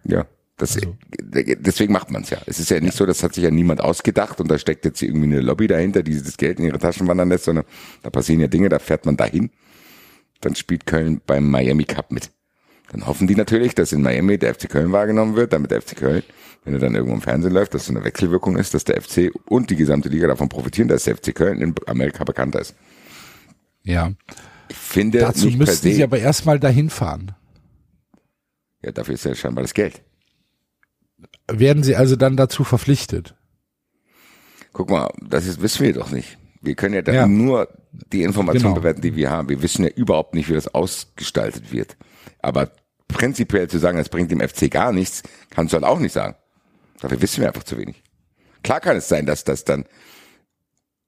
Ja. Das, Also- deswegen macht man es ja. Es ist ja nicht so, das hat sich ja niemand ausgedacht und da steckt jetzt irgendwie eine Lobby dahinter, die das Geld in ihre Taschen wandern lässt, sondern da passieren ja Dinge, da fährt man dahin. Dann spielt Köln beim Miami Cup mit. Dann hoffen die natürlich, dass in Miami der FC Köln wahrgenommen wird, damit der FC Köln, wenn er dann irgendwo im Fernsehen läuft, dass so eine Wechselwirkung ist, dass der FC und die gesamte Liga davon profitieren, dass der FC Köln in Amerika bekannter ist. Ja. Ich finde Dazu müssten sie aber erstmal dahin fahren. Ja, dafür ist ja scheinbar das Geld. Werden sie also dann dazu verpflichtet? Guck mal, das ist, wissen wir doch nicht. Wir können ja, dann Ja. nur die Informationen Genau. bewerten, die wir haben. Wir wissen ja überhaupt nicht, wie das ausgestaltet wird. Aber prinzipiell zu sagen, das bringt dem FC gar nichts, kannst du halt auch nicht sagen. Dafür wissen wir einfach zu wenig. Klar kann es sein, dass das dann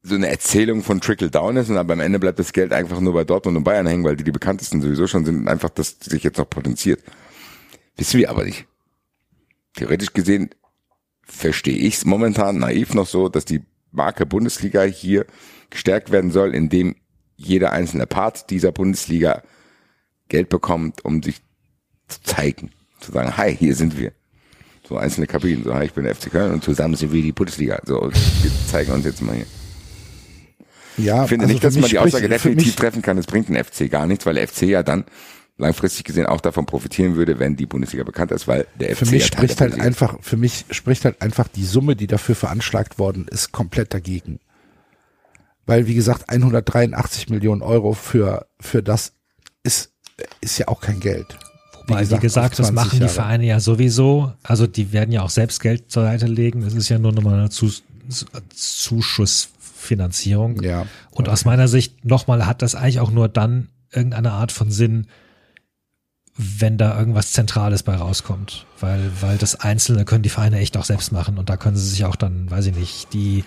so eine Erzählung von Trickle Down ist und aber am Ende bleibt das Geld einfach nur bei Dortmund und Bayern hängen, weil die die bekanntesten sowieso schon sind und einfach das sich jetzt noch potenziert. Wissen wir aber nicht. Theoretisch gesehen verstehe ich es momentan naiv noch so, dass die Marke Bundesliga hier gestärkt werden soll, indem jeder einzelne Part dieser Bundesliga Geld bekommt, um sich zu zeigen. Zu sagen, hi, hier sind wir. So einzelne Kabinen, so, hi, ich bin der FC Köln und zusammen sind wir die Bundesliga. So, wir zeigen uns jetzt mal hier. Ja, Ich finde also nicht, dass man die Aussage definitiv treffen kann, es bringt den FC gar nichts, weil der FC ja dann langfristig gesehen auch davon profitieren würde, wenn die Bundesliga bekannt ist, weil der FC Für mich spricht halt einfach, für mich spricht halt einfach die Summe, die dafür veranschlagt worden ist, komplett dagegen. Weil, wie gesagt, 183 Millionen Euro für, für das ist, ist ja auch kein Geld. Weil, wie gesagt, das 20 machen die Jahre. Vereine ja sowieso. Also die werden ja auch selbst Geld zur Seite legen. Das ist ja nur nochmal eine Zus Zuschussfinanzierung. Ja. Und aus meiner Sicht nochmal hat das eigentlich auch nur dann irgendeine Art von Sinn, wenn da irgendwas Zentrales bei rauskommt. Weil, weil das Einzelne können die Vereine echt auch selbst machen. Und da können sie sich auch dann, weiß ich nicht, die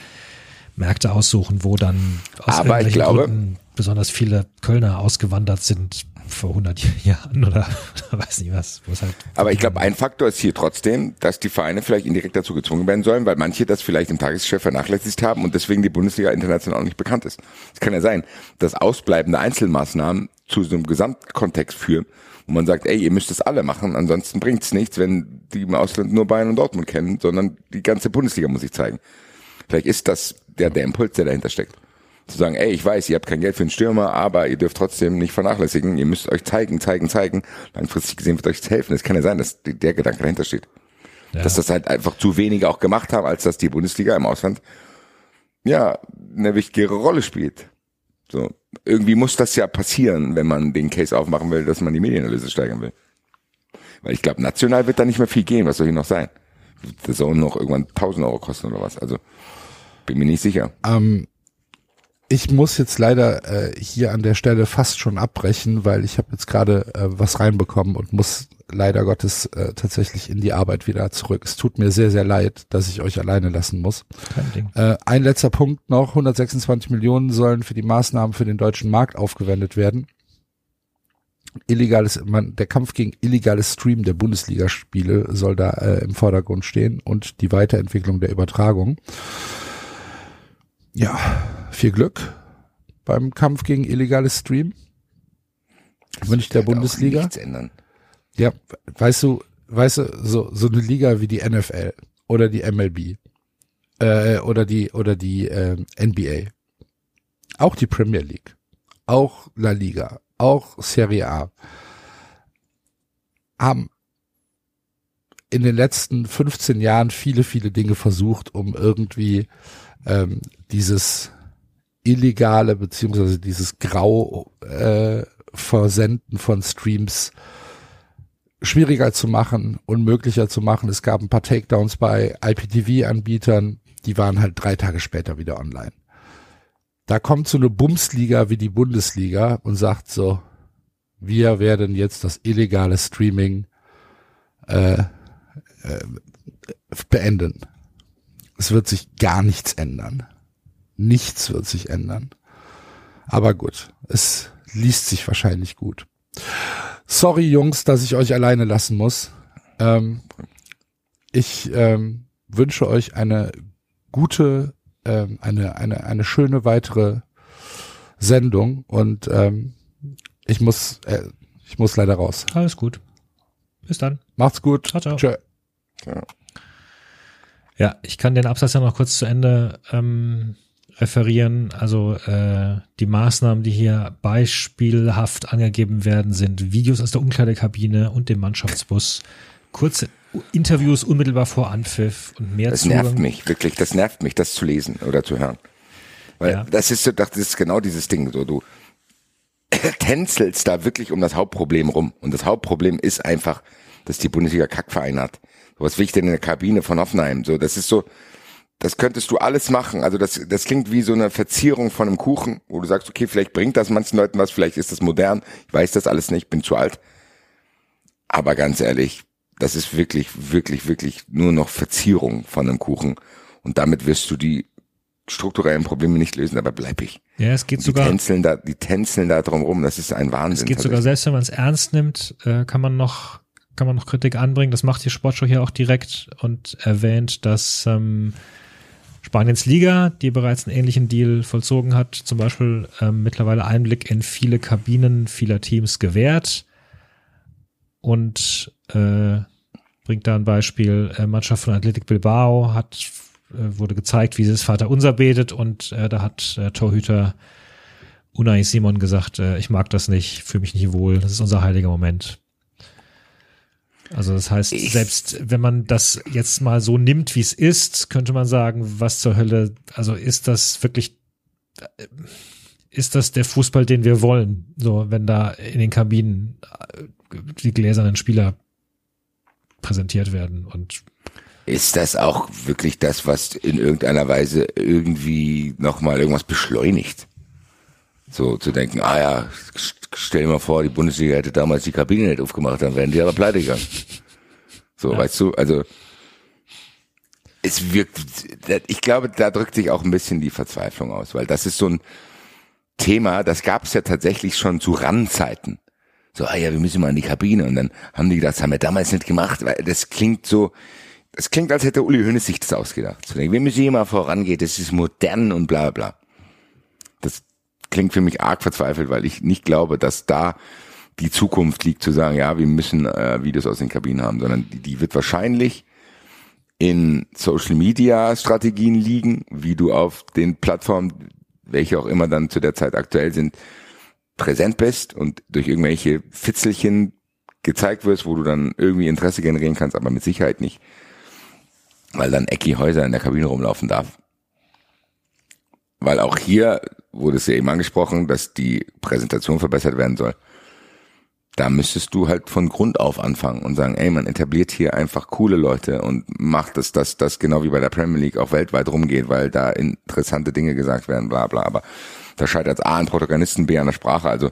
Märkte aussuchen, wo dann aus Aber ich irgendwelchen glaube- Gründen besonders viele Kölner ausgewandert sind vor 100 [laughs] Jahren oder [laughs] weiß nicht was. wo es halt Aber ich glaube, ein Faktor ist hier trotzdem, dass die Vereine vielleicht indirekt dazu gezwungen werden sollen, weil manche das vielleicht im Tagesgeschäft vernachlässigt haben und deswegen die Bundesliga international auch nicht bekannt ist. Es kann ja sein, dass ausbleibende Einzelmaßnahmen zu so einem Gesamtkontext führen, wo man sagt, ey, ihr müsst das alle machen, ansonsten bringt's nichts, wenn die im Ausland nur Bayern und Dortmund kennen, sondern die ganze Bundesliga muss sich zeigen. Vielleicht ist das der, der Impuls, der dahinter steckt. Zu sagen, ey, ich weiß, ihr habt kein Geld für einen Stürmer, aber ihr dürft trotzdem nicht vernachlässigen. Ihr müsst euch zeigen, zeigen, zeigen. Langfristig gesehen wird euch das helfen. Es kann ja sein, dass der Gedanke dahinter steht. Ja. Dass das halt einfach zu wenige auch gemacht haben, als dass die Bundesliga im Ausland ja eine wichtigere Rolle spielt. So. Irgendwie muss das ja passieren, wenn man den Case aufmachen will, dass man die Medienerlöse steigern will. Weil ich glaube, national wird da nicht mehr viel gehen. Was soll hier noch sein? Das soll noch irgendwann 1000 Euro kosten oder was. Also, bin mir nicht sicher. Ähm, ich muss jetzt leider äh, hier an der Stelle fast schon abbrechen, weil ich habe jetzt gerade äh, was reinbekommen und muss leider Gottes äh, tatsächlich in die Arbeit wieder zurück. Es tut mir sehr, sehr leid, dass ich euch alleine lassen muss. kein Ding. Äh, ein letzter Punkt noch. 126 Millionen sollen für die Maßnahmen für den deutschen Markt aufgewendet werden. Illegales, man, der Kampf gegen illegales Stream der Bundesligaspiele soll da äh, im Vordergrund stehen und die Weiterentwicklung der Übertragung. Ja, viel Glück beim Kampf gegen illegales Stream. Wünsche ich der Bundesliga. Nichts ändern. Ja, weißt du, weißt du, so, so eine Liga wie die NFL oder die MLB äh, oder die oder die äh, NBA, auch die Premier League, auch La Liga, auch Serie A haben in den letzten 15 Jahren viele, viele Dinge versucht, um irgendwie ähm, dieses illegale beziehungsweise dieses grau äh, Versenden von Streams schwieriger zu machen, unmöglicher zu machen. Es gab ein paar Takedowns bei IPTV-Anbietern, die waren halt drei Tage später wieder online. Da kommt so eine Bumsliga wie die Bundesliga und sagt so, wir werden jetzt das illegale Streaming äh, äh, beenden. Es wird sich gar nichts ändern. Nichts wird sich ändern. Aber gut, es liest sich wahrscheinlich gut. Sorry, Jungs, dass ich euch alleine lassen muss. Ähm, ich ähm, wünsche euch eine gute ähm, eine, eine, eine schöne weitere Sendung und ähm, ich muss, äh, ich muss leider raus. Alles gut. Bis dann. Macht's gut. Ciao, ciao. Tschö. Ja. Ja, ich kann den Absatz ja noch kurz zu Ende ähm, referieren. Also äh, die Maßnahmen, die hier beispielhaft angegeben werden, sind Videos aus der Umkleidekabine und dem Mannschaftsbus, kurze Interviews unmittelbar vor Anpfiff und mehr Das Zugang. nervt mich, wirklich, das nervt mich, das zu lesen oder zu hören. Weil Ja. das ist so, das ist genau dieses Ding, so du [coughs] tänzelst da wirklich um das Hauptproblem rum. Und das Hauptproblem ist einfach, dass die Bundesliga Kackverein hat. So was will ich denn in der Kabine von Hoffenheim? So, das ist so, das könntest du alles machen. Also das, das klingt wie so eine Verzierung von einem Kuchen, wo du sagst, okay, vielleicht bringt das manchen Leuten was, vielleicht ist das modern. Ich weiß das alles nicht, bin zu alt. Aber ganz ehrlich, das ist wirklich, wirklich, wirklich nur noch Verzierung von einem Kuchen. Und damit wirst du die strukturellen Probleme nicht lösen, aber bleib ich. Ja, es geht Die sogar, tänzeln da, die tänzeln da drum rum, das ist ein Wahnsinn. es geht sogar selbst, wenn man es ernst nimmt, äh, kann man noch kann man noch Kritik anbringen. Das macht die Sportshow hier auch direkt und erwähnt, dass ähm, Spaniens Liga, die bereits einen ähnlichen Deal vollzogen hat, zum Beispiel ähm, mittlerweile Einblick in viele Kabinen vieler Teams gewährt und äh, bringt da ein Beispiel. Äh, Mannschaft von Athletic Bilbao hat äh, wurde gezeigt, wie sie das Vater Unser betet und äh, da hat äh, Torhüter Unai Simon gesagt, äh, ich mag das nicht, fühle mich nicht wohl, das ist unser heiliger Moment. Also das heißt, Ich- selbst wenn man das jetzt mal so nimmt, wie es ist, könnte man sagen, was zur Hölle, also ist das wirklich, äh, ist das der Fußball, den wir wollen? So, wenn da in den Kabinen äh, die gläsernen Spieler präsentiert werden und Ist das auch wirklich das, was in irgendeiner Weise irgendwie nochmal irgendwas beschleunigt? So zu denken, ah ja, stell dir mal vor, die Bundesliga hätte damals die Kabine nicht aufgemacht, dann wären die aber pleite gegangen. So, Ja. weißt du, also es wirkt, ich glaube, da drückt sich auch ein bisschen die Verzweiflung aus, weil das ist so ein Thema, das gab es ja tatsächlich schon zu Randzeiten. So, ah ja, wir müssen mal in die Kabine. Und dann haben die gedacht, das haben wir damals nicht gemacht, weil das klingt so, das klingt, als hätte Uli Hoeneß sich das ausgedacht. Zu denken, wir müssen hier mal vorangehen, das ist modern und bla bla. Das klingt für mich arg verzweifelt, weil ich nicht glaube, dass da die Zukunft liegt, zu sagen, ja, wir müssen äh, Videos aus den Kabinen haben, sondern die, die wird wahrscheinlich in Social Media Strategien liegen, wie du auf den Plattformen, welche auch immer dann zu der Zeit aktuell sind, präsent bist und durch irgendwelche Fitzelchen gezeigt wirst, wo du dann irgendwie Interesse generieren kannst, aber mit Sicherheit nicht, weil dann Ecki Häuser in der Kabine rumlaufen darf. Weil auch hier wurde es ja eben angesprochen, dass die Präsentation verbessert werden soll. Da müsstest du halt von Grund auf anfangen und sagen, ey, man etabliert hier einfach coole Leute und macht es, dass das genau wie bei der Premier League auch weltweit rumgeht, weil da interessante Dinge gesagt werden, bla bla. Aber da scheitert A an Protagonisten, B an der Sprache. Also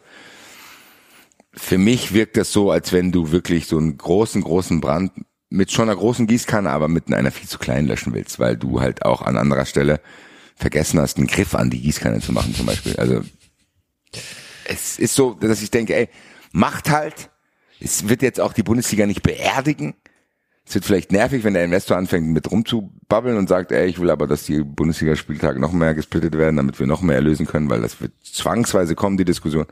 für mich wirkt das so, als wenn du wirklich so einen großen, großen Brand mit schon einer großen Gießkanne, aber mit einer viel zu kleinen löschen willst, weil du halt auch an anderer Stelle vergessen hast, einen Griff an die Gießkanne zu machen zum Beispiel. Also es ist so, dass ich denke, ey, macht halt. Es wird jetzt auch die Bundesliga nicht beerdigen. Es wird vielleicht nervig, wenn der Investor anfängt mit rumzubabbeln und sagt, ey, ich will aber, dass die Bundesliga-Spieltage noch mehr gesplittet werden, damit wir noch mehr erlösen können, weil das wird zwangsweise kommen, die Diskussion.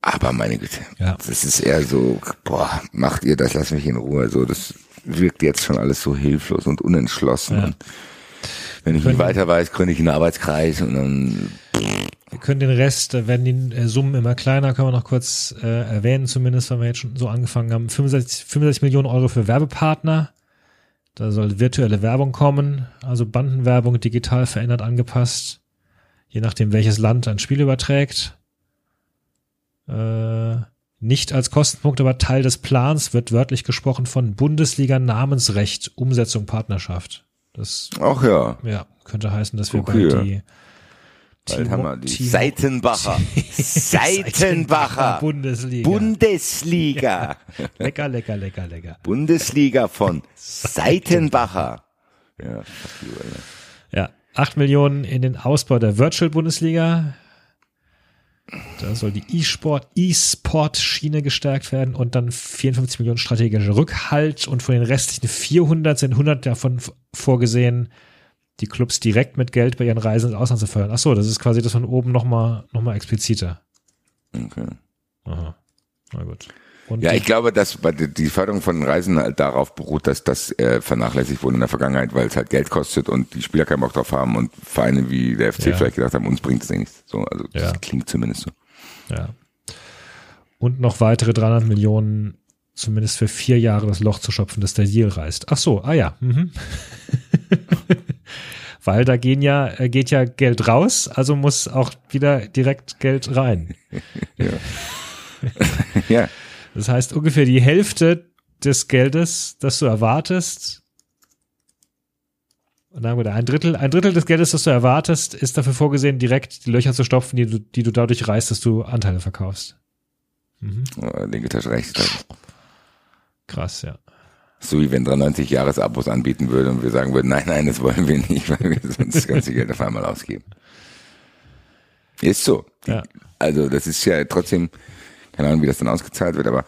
Aber meine Güte, Ja. das ist eher so, boah, macht ihr das, lasst mich in Ruhe. So, das wirkt jetzt schon alles so hilflos und unentschlossen. Ja. Wenn ich nicht weiter weiß, gründe ich einen Arbeitskreis und dann Wir können den Rest, da werden die äh, Summen immer kleiner, können wir noch kurz äh, erwähnen, zumindest, weil wir jetzt schon so angefangen haben. 65, 65 Millionen Euro für Werbepartner. Da soll virtuelle Werbung kommen, also Bandenwerbung digital verändert angepasst, je nachdem welches Land ein Spiel überträgt. Äh, nicht als Kostenpunkt, aber Teil des Plans wird wörtlich gesprochen von Bundesliga Namensrecht, Umsetzung Partnerschaft. Das Ach ja, ja, könnte heißen, dass wir Guck bald die bald haben wir die Timo- Seitenbacher. [laughs] Seitenbacher. Bundesliga. Bundesliga. [laughs] lecker, lecker, lecker, lecker. Bundesliga von Seitenbacher. Ja, 8 Millionen in den Ausbau der Virtual Bundesliga. Da soll die E-Sport, E-Sport-Schiene gestärkt werden und dann 54 Millionen strategischer Rückhalt und von den restlichen 400 sind 100 davon vorgesehen, die Clubs direkt mit Geld bei ihren Reisen ins Ausland zu fördern. Ach so, das ist quasi das von oben nochmal noch mal expliziter. Okay. Aha. Na gut. Und Ja, ich glaube, dass die Förderung von Reisen halt darauf beruht, dass das äh, vernachlässigt wurde in der Vergangenheit, weil es halt Geld kostet und die Spieler keinen Bock drauf haben und Vereine wie der FC Ja. vielleicht gedacht haben, uns bringt es eh nichts. So, also Ja. das klingt zumindest so. Ja. Und noch weitere 300 Millionen, zumindest für vier Jahre das Loch zu schöpfen, das der Deal reißt. Ach so, ah ja. Mhm. [laughs] Weil da gehen ja, äh, geht ja Geld raus, also muss auch wieder direkt Geld rein. [laughs] ja, Das heißt, ungefähr die Hälfte des Geldes, das du erwartest, und dann wieder ein Drittel, ein Drittel des Geldes, das du erwartest, ist dafür vorgesehen, direkt die Löcher zu stopfen, die du, die du dadurch reißt, dass du Anteile verkaufst. Mhm. linke Tasche, rechte Tasche. Krass, ja. So wie wenn 93 Jahresabos anbieten würde und wir sagen würden, nein, nein, das wollen wir nicht, weil wir sonst das ganze Geld auf einmal ausgeben. Ist so. Ja. Also das ist ja trotzdem, keine Ahnung, wie das dann ausgezahlt wird, aber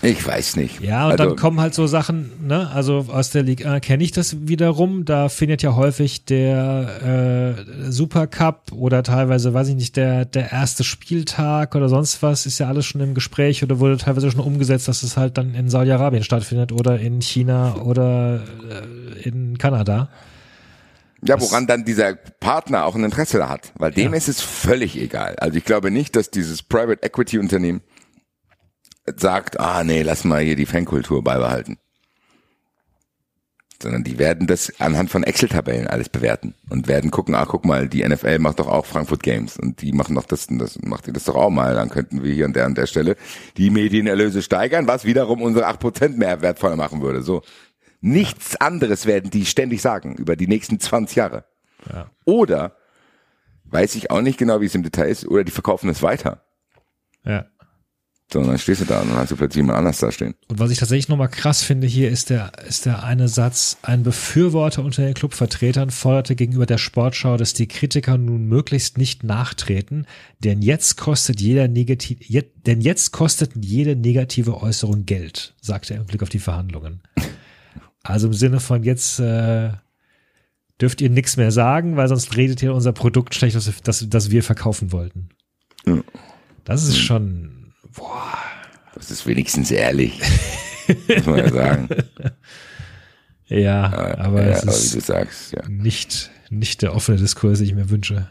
ich weiß nicht. Ja, und also, dann kommen halt so Sachen, ne, also aus der Liga kenne ich das wiederum, da findet ja häufig der äh, Supercup oder teilweise, weiß ich nicht, der, der erste Spieltag oder sonst was, ist ja alles schon im Gespräch oder wurde teilweise schon umgesetzt, dass es halt dann in Saudi-Arabien stattfindet oder in China oder äh, in Kanada. Ja, woran dann dieser Partner auch ein Interesse hat, weil dem ist es völlig egal. Also ich glaube nicht, dass dieses Private Equity Unternehmen sagt, ah nee, lass mal hier die Fankultur beibehalten. Sondern die werden das anhand von Excel-Tabellen alles bewerten und werden gucken, ah, guck mal, die NFL macht doch auch Frankfurt Games und die machen doch das und das, macht ihr das doch auch mal, dann könnten wir hier an der an der Stelle die Medienerlöse steigern, was wiederum unsere 8% mehr wertvoller machen würde. So. Nichts anderes werden die ständig sagen über die nächsten 20 Jahre. Ja. Oder weiß ich auch nicht genau, wie es im Detail ist, oder die verkaufen es weiter. Ja. So, und dann stehst du da und dann hast du plötzlich jemand anders da stehen. Und was ich tatsächlich nochmal krass finde hier, ist der, ist der eine Satz, ein Befürworter unter den Clubvertretern forderte gegenüber der Sportschau, dass die Kritiker nun möglichst nicht nachtreten, denn jetzt kostet jeder negativ, je, denn jetzt kostet jede negative Äußerung Geld, sagte er im Blick auf die Verhandlungen. [laughs] Also im Sinne von jetzt äh, dürft ihr nichts mehr sagen, weil sonst redet ihr unser Produkt schlecht, das, das, das wir verkaufen wollten. Ja. Das ist schon, boah, Das ist wenigstens ehrlich. muss man ja sagen. [laughs] ja, aber ja, es aber ist sagst, ja. nicht, nicht der offene Diskurs, den ich mir wünsche.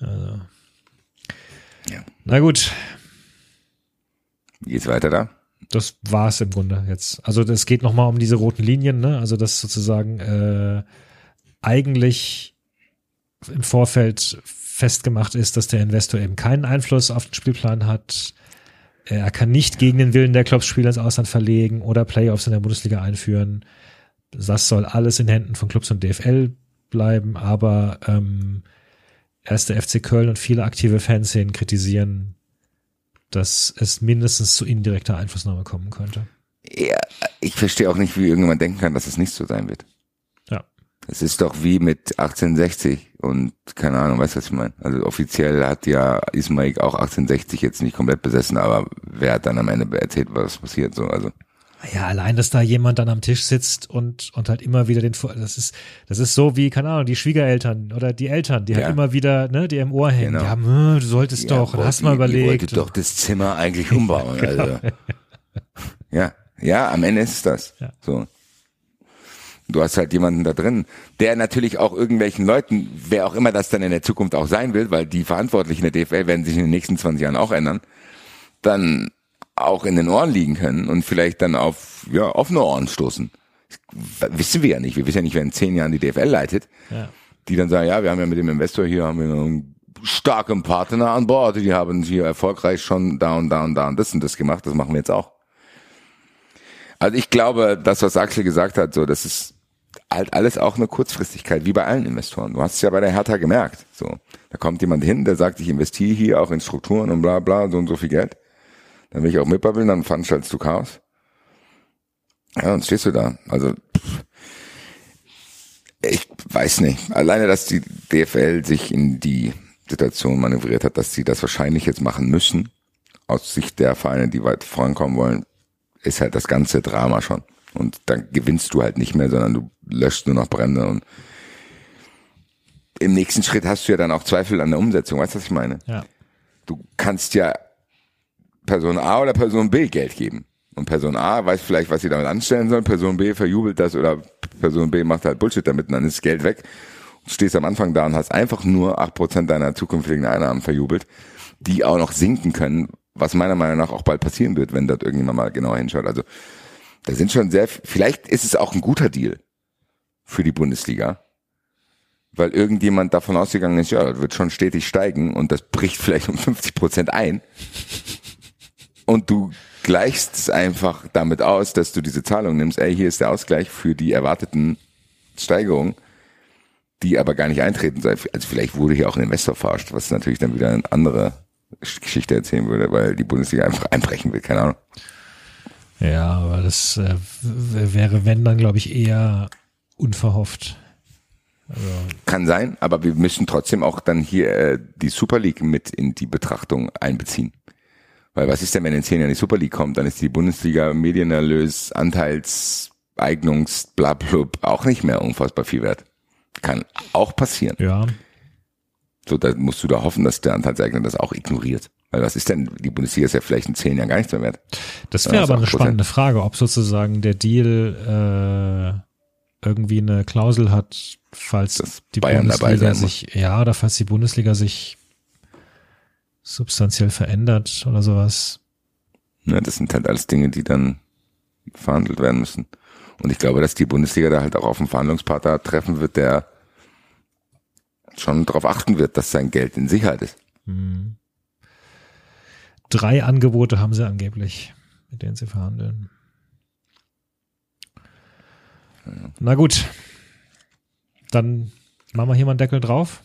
Also. Ja. Na gut, Wie geht's weiter da? Das war's im Grunde jetzt. Also das geht nochmal um diese roten Linien, ne? Also das sozusagen äh, eigentlich im Vorfeld festgemacht ist, dass der Investor eben keinen Einfluss auf den Spielplan hat. Er kann nicht gegen den Willen der Clubs Spieler ins Ausland verlegen oder Playoffs in der Bundesliga einführen. Das soll alles in Händen von Clubs und DFL bleiben, aber ähm, erst der FC Köln und viele aktive Fanszenen kritisieren, dass es mindestens zu indirekter Einflussnahme kommen könnte. Ja, ich verstehe auch nicht, wie irgendjemand denken kann, dass es nicht so sein wird. Ja. Es ist doch wie mit 1860 und keine Ahnung, weißt du, was ich meine? Also offiziell hat ja Ismail auch 1860 jetzt nicht komplett besessen, aber wer hat dann am Ende erzählt, was passiert so? Also Ja, allein, dass da jemand dann am Tisch sitzt und, und halt immer wieder den, das ist, das ist so wie, keine Ahnung, die Schwiegereltern oder die Eltern, die Ja. halt immer wieder, ne, die im Ohr hängen. Genau. Die haben, äh, du solltest doch, boah, hast mal die- Die überlegt. wollte doch das Zimmer eigentlich umbauen. [laughs] Also. ja, ja, am Ende ist das. Ja. So. Du hast halt jemanden da drin, der natürlich auch irgendwelchen Leuten, wer auch immer das dann in der Zukunft auch sein will, weil die Verantwortlichen der DFL werden sich in den nächsten 20 Jahren auch ändern, dann auch in den Ohren liegen können und vielleicht dann auf ja, offene Ohren stoßen. Das wissen wir ja nicht. Wir wissen ja nicht, wer in zehn Jahren die DFL leitet Ja. die dann sagen, ja, wir haben ja mit dem Investor hier haben wir einen starken Partner an Bord, die haben hier erfolgreich schon da und da und da und das und das gemacht, das machen wir jetzt auch. Also ich glaube, das, was Axel gesagt hat, so, das ist halt alles auch eine Kurzfristigkeit, wie bei allen Investoren. Du hast es ja bei der Hertha gemerkt. So, da kommt jemand hin, der sagt, ich investiere hier auch in Strukturen und bla bla, so und so viel Geld. Dann will ich auch mitbabbeln, dann veranstaltest du Chaos. Ja, dann stehst du da. Also pff, ich weiß nicht. Alleine, dass die DFL sich in die Situation manövriert hat, dass sie das wahrscheinlich jetzt machen müssen, aus Sicht der Vereine, die weit vorankommen wollen, ist halt das ganze Drama schon. Und dann gewinnst du halt nicht mehr, sondern du löscht nur noch Brände und im nächsten Schritt hast du ja dann auch Zweifel an der Umsetzung. Weißt du, was ich meine? Ja. Du kannst ja Person A oder Person B Geld geben. Und Person A weiß vielleicht, was sie damit anstellen soll. Person B verjubelt das oder Person B macht halt Bullshit damit und dann ist das Geld weg. Du stehst am Anfang da und hast einfach nur acht Prozent deiner zukünftigen Einnahmen verjubelt, die auch noch sinken können, was meiner Meinung nach auch bald passieren wird, wenn dort irgendjemand mal genauer hinschaut. Also da sind schon sehr, vielleicht ist es auch ein guter Deal für die Bundesliga, weil irgendjemand davon ausgegangen ist, ja, das wird schon stetig steigen und das bricht [laughs] vielleicht um 50 Prozent ein. Und du gleichst es einfach damit aus, dass du diese Zahlung nimmst, ey, hier ist der Ausgleich für die erwarteten Steigerungen, die aber gar nicht eintreten soll. Also vielleicht wurde hier auch ein Investor verarscht, was natürlich dann wieder eine andere Geschichte erzählen würde, weil die Bundesliga einfach einbrechen will, keine Ahnung. Ja, aber das äh, wäre, wenn dann, glaube ich, eher unverhofft. Also. Kann sein, aber wir müssen trotzdem auch dann hier äh, die Super League mit in die Betrachtung einbeziehen. Weil was ist denn, wenn in zehn Jahren die Super League kommt, dann ist die Bundesliga Medienerlös, Anteils, Eignungs, blablub auch nicht mehr unfassbar viel wert. Kann auch passieren. Ja. So, da musst du da hoffen, dass der Anteilseigner das auch ignoriert. Weil was ist denn, die Bundesliga ist ja vielleicht in zehn Jahren gar nichts mehr wert. Das wäre aber eine spannende Frage, ob sozusagen der Deal äh, irgendwie eine Klausel hat, falls Dass die Bayern Bundesliga sich, ja, oder falls die Bundesliga sich substanziell verändert oder sowas. Ne, das sind halt alles Dinge, die dann verhandelt werden müssen. Und ich glaube, dass die Bundesliga da halt auch auf einen Verhandlungspartner treffen wird, der schon darauf achten wird, dass sein Geld in Sicherheit ist. Hm. Drei Angebote haben sie angeblich, mit denen sie verhandeln. Na gut. Dann machen wir hier mal einen Deckel drauf.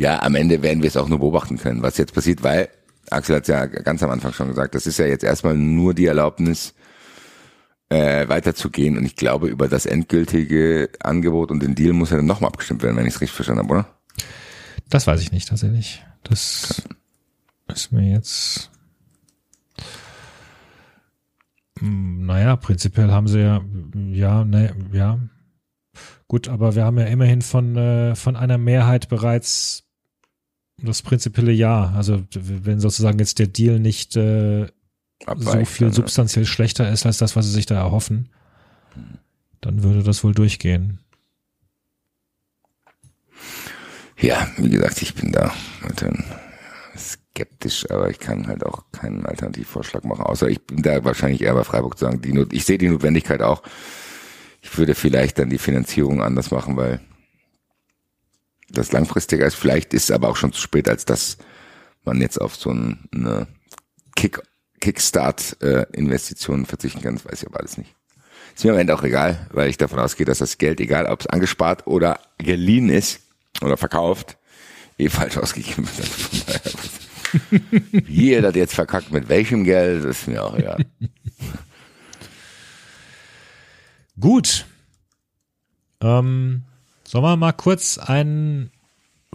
Ja, am Ende werden wir es auch nur beobachten können, was jetzt passiert, weil Axel hat ja ganz am Anfang schon gesagt, das ist ja jetzt erstmal nur die Erlaubnis, äh, weiterzugehen. Und ich glaube, über das endgültige Angebot und den Deal muss ja dann nochmal abgestimmt werden, wenn ich es richtig verstanden habe, oder? Das weiß ich nicht tatsächlich. Das ist mir jetzt. Hm, Naja, prinzipiell haben sie ja, ja, ne, ja. Gut, aber wir haben ja immerhin von, äh, von einer Mehrheit bereits das prinzipielle Ja. Also wenn sozusagen jetzt der Deal nicht äh, so viel ne? substanziell schlechter ist als das, was sie sich da erhoffen, dann würde das wohl durchgehen. Ja, wie gesagt, ich bin da skeptisch, aber ich kann halt auch keinen Alternativvorschlag machen. Außer ich bin da wahrscheinlich eher bei Freiburg zu sagen, die Not ich sehe die Notwendigkeit auch. Ich würde vielleicht dann die Finanzierung anders machen, weil das langfristiger ist. Vielleicht ist es aber auch schon zu spät, als dass man jetzt auf so ein- eine Kick, Kickstart-Investition verzichten kann. Das weiß ich aber alles nicht. Ist mir am Ende auch egal, weil ich davon ausgehe, dass das Geld, egal ob es angespart oder geliehen ist oder verkauft, eh falsch ausgegeben wird. Wie ihr das jetzt verkackt, mit welchem Geld, ist mir auch egal. Gut. Ähm, sollen wir mal kurz einen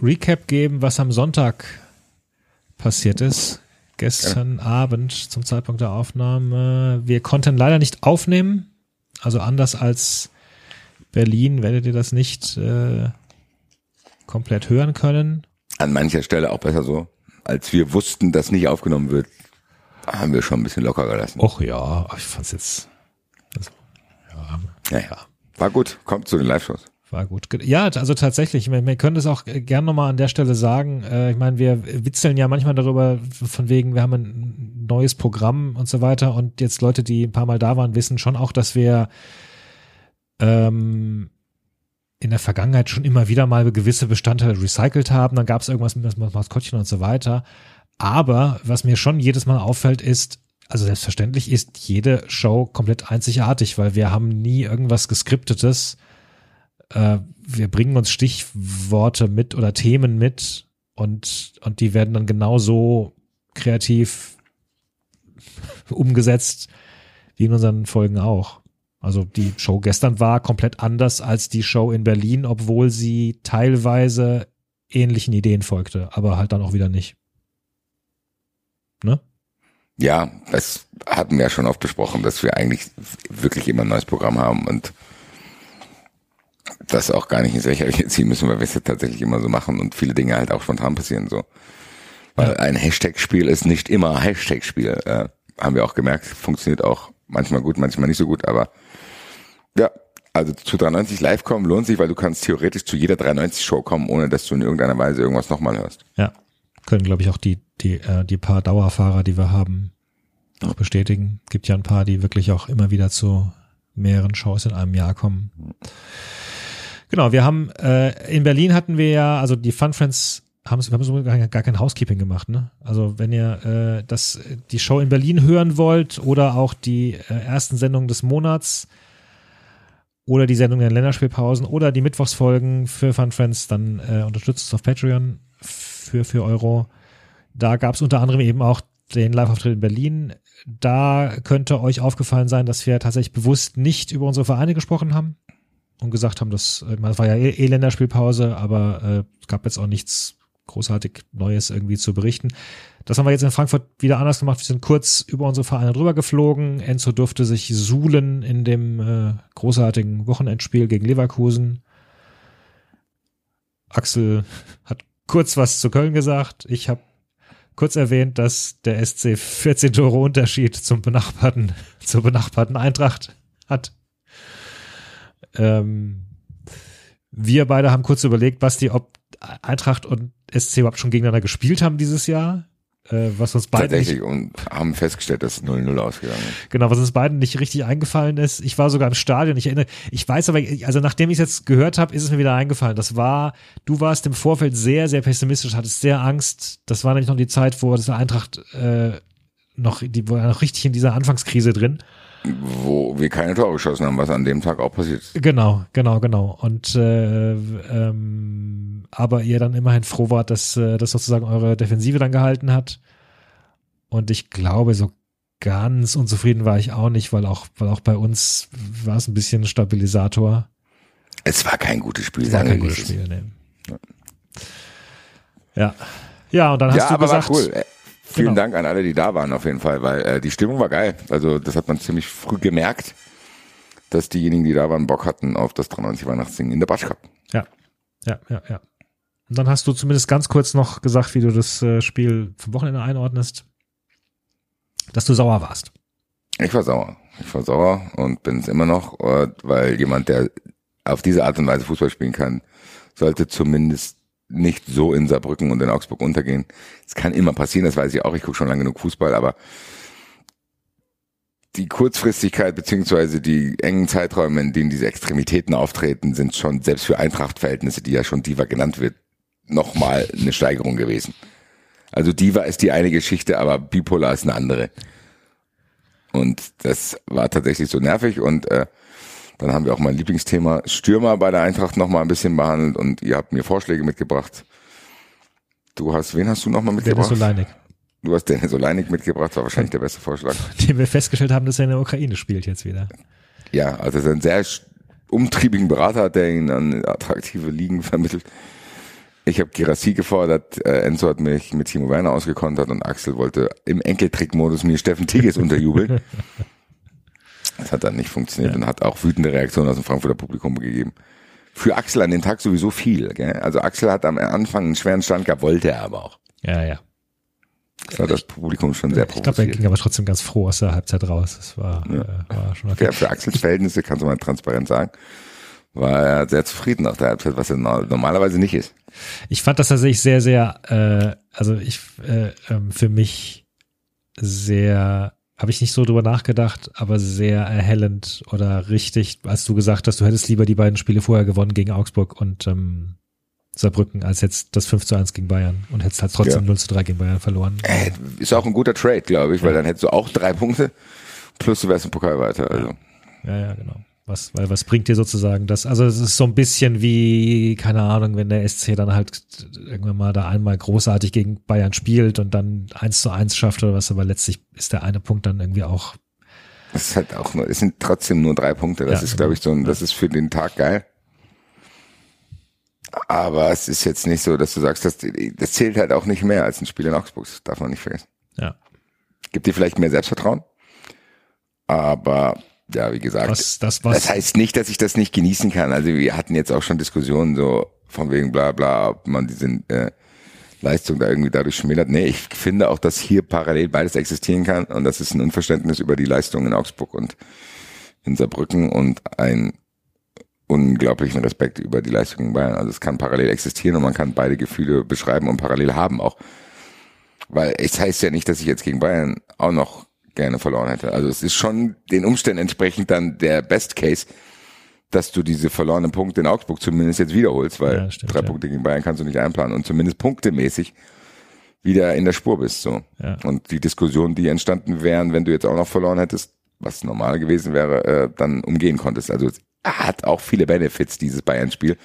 Recap geben, was am Sonntag passiert ist? Gestern Abend zum Zeitpunkt der Aufnahme. Wir konnten leider nicht aufnehmen. Also anders als Berlin werdet ihr das nicht äh, komplett hören können. An mancher Stelle auch besser so. Als wir wussten, dass nicht aufgenommen wird, haben wir schon ein bisschen locker gelassen. Och ja, ich fand's jetzt. Also, ja, Naja, war gut. Kommt zu den Live-Shows. War gut. Ja, also tatsächlich. Wir, wir können es auch gerne nochmal an der Stelle sagen. Äh, ich meine, wir witzeln ja manchmal darüber, von wegen, wir haben ein neues Programm und so weiter. Und jetzt Leute, die ein paar Mal da waren, wissen schon auch, dass wir ähm, in der Vergangenheit schon immer wieder mal gewisse Bestandteile recycelt haben. Dann gab es irgendwas mit dem Maskottchen und so weiter. Aber was mir schon jedes Mal auffällt, ist, also selbstverständlich ist jede Show komplett einzigartig, weil wir haben nie irgendwas geskriptetes äh, wir bringen uns Stichworte mit oder Themen mit und, und die werden dann genauso kreativ [laughs] umgesetzt wie in unseren Folgen auch. Also die Show gestern war komplett anders als die Show in Berlin, obwohl sie teilweise ähnlichen Ideen folgte, aber halt dann auch wieder nicht. Ne? Ja, das hatten wir ja schon oft besprochen, dass wir eigentlich wirklich immer ein neues Programm haben und das auch gar nicht ins Lächerliche ziehen müssen, weil wir es ja tatsächlich immer so machen und viele Dinge halt auch spontan passieren so. Weil ja. ein Hashtag-Spiel ist nicht immer Hashtag-Spiel. Äh, haben wir auch gemerkt, funktioniert auch manchmal gut, manchmal nicht so gut, aber ja, also zu 93 live kommen lohnt sich, weil du kannst theoretisch zu jeder 93 Show kommen, ohne dass du in irgendeiner Weise irgendwas nochmal hörst. Ja, können glaube ich auch die die äh, die paar Dauerfahrer, die wir haben, auch bestätigen. Gibt ja ein paar, die wirklich auch immer wieder zu mehreren Shows in einem Jahr kommen. Genau, wir haben äh, in Berlin hatten wir ja, also die Fun Friends haben wir haben so gar, gar kein Housekeeping gemacht, ne? Also wenn ihr äh, das die Show in Berlin hören wollt oder auch die äh, ersten Sendungen des Monats oder die Sendungen der Länderspielpausen oder die Mittwochsfolgen für Fun Friends, dann äh, unterstützt uns auf Patreon für 4 Euro. Da gab es unter anderem eben auch den Live-Auftritt in Berlin. Da könnte euch aufgefallen sein, dass wir tatsächlich bewusst nicht über unsere Vereine gesprochen haben und gesagt haben, dass es war ja eh, eh Länderspielpause, aber äh, es gab jetzt auch nichts großartig Neues irgendwie zu berichten. Das haben wir jetzt in Frankfurt wieder anders gemacht. Wir sind kurz über unsere Vereine drüber geflogen. Enzo durfte sich suhlen in dem äh, großartigen Wochenendspiel gegen Leverkusen. Axel hat kurz was zu Köln gesagt. Ich habe kurz erwähnt, dass der SC 14 Tore Unterschied zum benachbarten, zur benachbarten Eintracht hat. Ähm, wir beide haben kurz überlegt, Basti, ob Eintracht und SC überhaupt schon gegeneinander gespielt haben dieses Jahr. Äh, was uns beiden Tatsächlich und haben festgestellt, dass 0-0 ausgegangen ist. Genau, was uns beiden nicht richtig eingefallen ist. Ich war sogar im Stadion, ich erinnere, ich weiß aber, also nachdem ich es jetzt gehört habe, ist es mir wieder eingefallen. Das war, du warst im Vorfeld sehr, sehr pessimistisch, hattest sehr Angst. Das war nämlich noch die Zeit, wo das Eintracht äh, noch, die war noch richtig in dieser Anfangskrise drin wo wir keine Tore geschossen haben, was an dem Tag auch passiert ist. Genau, genau, genau. Und äh, ähm, aber ihr dann immerhin froh wart, dass äh, das sozusagen eure Defensive dann gehalten hat. Und ich glaube, so ganz unzufrieden war ich auch nicht, weil auch, weil auch bei uns war es ein bisschen Stabilisator. Es war kein gutes Spiel, sagen wir gutes Spiel, nee. Ja. Ja, und dann hast ja, du gesagt. War cool. Vielen genau. Dank an alle, die da waren auf jeden Fall, weil äh, die Stimmung war geil. Also das hat man ziemlich früh gemerkt, dass diejenigen, die da waren, Bock hatten auf das 93 Weihnachtssingen in der Batsch Cup. Ja, ja, ja, ja. Und dann hast du zumindest ganz kurz noch gesagt, wie du das äh, Spiel vom Wochenende einordnest, dass du sauer warst. Ich war sauer. Ich war sauer und bin es immer noch, äh, weil jemand, der auf diese Art und Weise Fußball spielen kann, sollte zumindest nicht so in Saarbrücken und in Augsburg untergehen. Es kann immer passieren, das weiß ich auch, ich gucke schon lange genug Fußball, aber die Kurzfristigkeit beziehungsweise die engen Zeiträume, in denen diese Extremitäten auftreten, sind schon selbst für Eintracht-Verhältnisse, die ja schon Diva genannt wird, nochmal eine Steigerung gewesen. Also Diva ist die eine Geschichte, aber Bipolar ist eine andere. Und das war tatsächlich so nervig und äh, dann haben wir auch mein Lieblingsthema Stürmer bei der Eintracht nochmal ein bisschen behandelt und ihr habt mir Vorschläge mitgebracht. Du hast, wen hast du nochmal mitgebracht? Dennis Oleinik. Du hast Dennis Oleinik mitgebracht, war wahrscheinlich der beste Vorschlag. [laughs] Den wir festgestellt haben, dass er in der Ukraine spielt jetzt wieder. Ja, also er ist ein sehr umtriebigen Berater, der ihn an attraktive Ligen vermittelt. Ich habe Girassi gefordert, äh, Enzo hat mich mit Timo Werner ausgekontert und Axel wollte im Enkeltrickmodus mir Steffen Tigges [laughs] unterjubeln. Das hat dann nicht funktioniert ja. und hat auch wütende Reaktionen aus dem Frankfurter Publikum gegeben. Für Axel an den Tag sowieso viel. Gell? Also Axel hat am Anfang einen schweren Stand gehabt, wollte er aber auch. Ja, ja. Das war das Publikum schon sehr provoziert. Ich glaube, er ging aber trotzdem ganz froh aus der Halbzeit raus. Das war, ja. äh, war schon okay. Ja, für Axels Verhältnisse, kannst du mal transparent sagen, war er sehr zufrieden nach der Halbzeit, was er normalerweise nicht ist. Ich fand das tatsächlich sehr, sehr, äh, also ich, äh, ähm, für mich sehr habe ich nicht so drüber nachgedacht, aber sehr erhellend oder richtig, als du gesagt hast, du hättest lieber die beiden Spiele vorher gewonnen gegen Augsburg und ähm, Saarbrücken, als jetzt das 5 zu 1 gegen Bayern und hättest halt trotzdem ja. 0 zu 3 gegen Bayern verloren. Äh, ist auch ein guter Trade, glaube ich, weil dann hättest du auch drei Punkte plus du wärst im Pokal weiter. Also. Ja, ja, genau. Was, weil was bringt dir sozusagen das? Also es ist so ein bisschen wie, keine Ahnung, wenn der SC dann halt irgendwann mal da einmal großartig gegen Bayern spielt und dann eins zu eins schafft oder was, aber letztlich ist der eine Punkt dann irgendwie auch. Das ist halt auch nur, es sind trotzdem nur drei Punkte. Das ja, ist, glaube ich, so ein, das ist für den Tag geil. Aber es ist jetzt nicht so, dass du sagst, das, das zählt halt auch nicht mehr als ein Spiel in Augsburg. Das darf man nicht vergessen. Ja. Gibt dir vielleicht mehr Selbstvertrauen. Aber ja, wie gesagt, Was, das, was, das heißt nicht, dass ich das nicht genießen kann. Also wir hatten jetzt auch schon Diskussionen so von wegen bla bla, ob man diese äh, Leistung da irgendwie dadurch schmälert. Nee, ich finde auch, dass hier parallel beides existieren kann und das ist ein Unverständnis über die Leistung in Augsburg und in Saarbrücken und ein unglaublichen Respekt über die Leistung in Bayern. Also es kann parallel existieren und man kann beide Gefühle beschreiben und parallel haben auch. Weil es heißt ja nicht, dass ich jetzt gegen Bayern auch noch gerne verloren hätte. Also es ist schon den Umständen entsprechend dann der Best Case, dass du diese verlorenen Punkte in Augsburg zumindest jetzt wiederholst, weil Ja, stimmt, drei ja. Punkte gegen Bayern kannst du nicht einplanen und zumindest punktemäßig wieder in der Spur bist. So. Ja. Und die Diskussionen, die entstanden wären, wenn du jetzt auch noch verloren hättest, was normal gewesen wäre, äh, dann umgehen konntest. Also es hat auch viele Benefits, dieses Bayern-Spiel.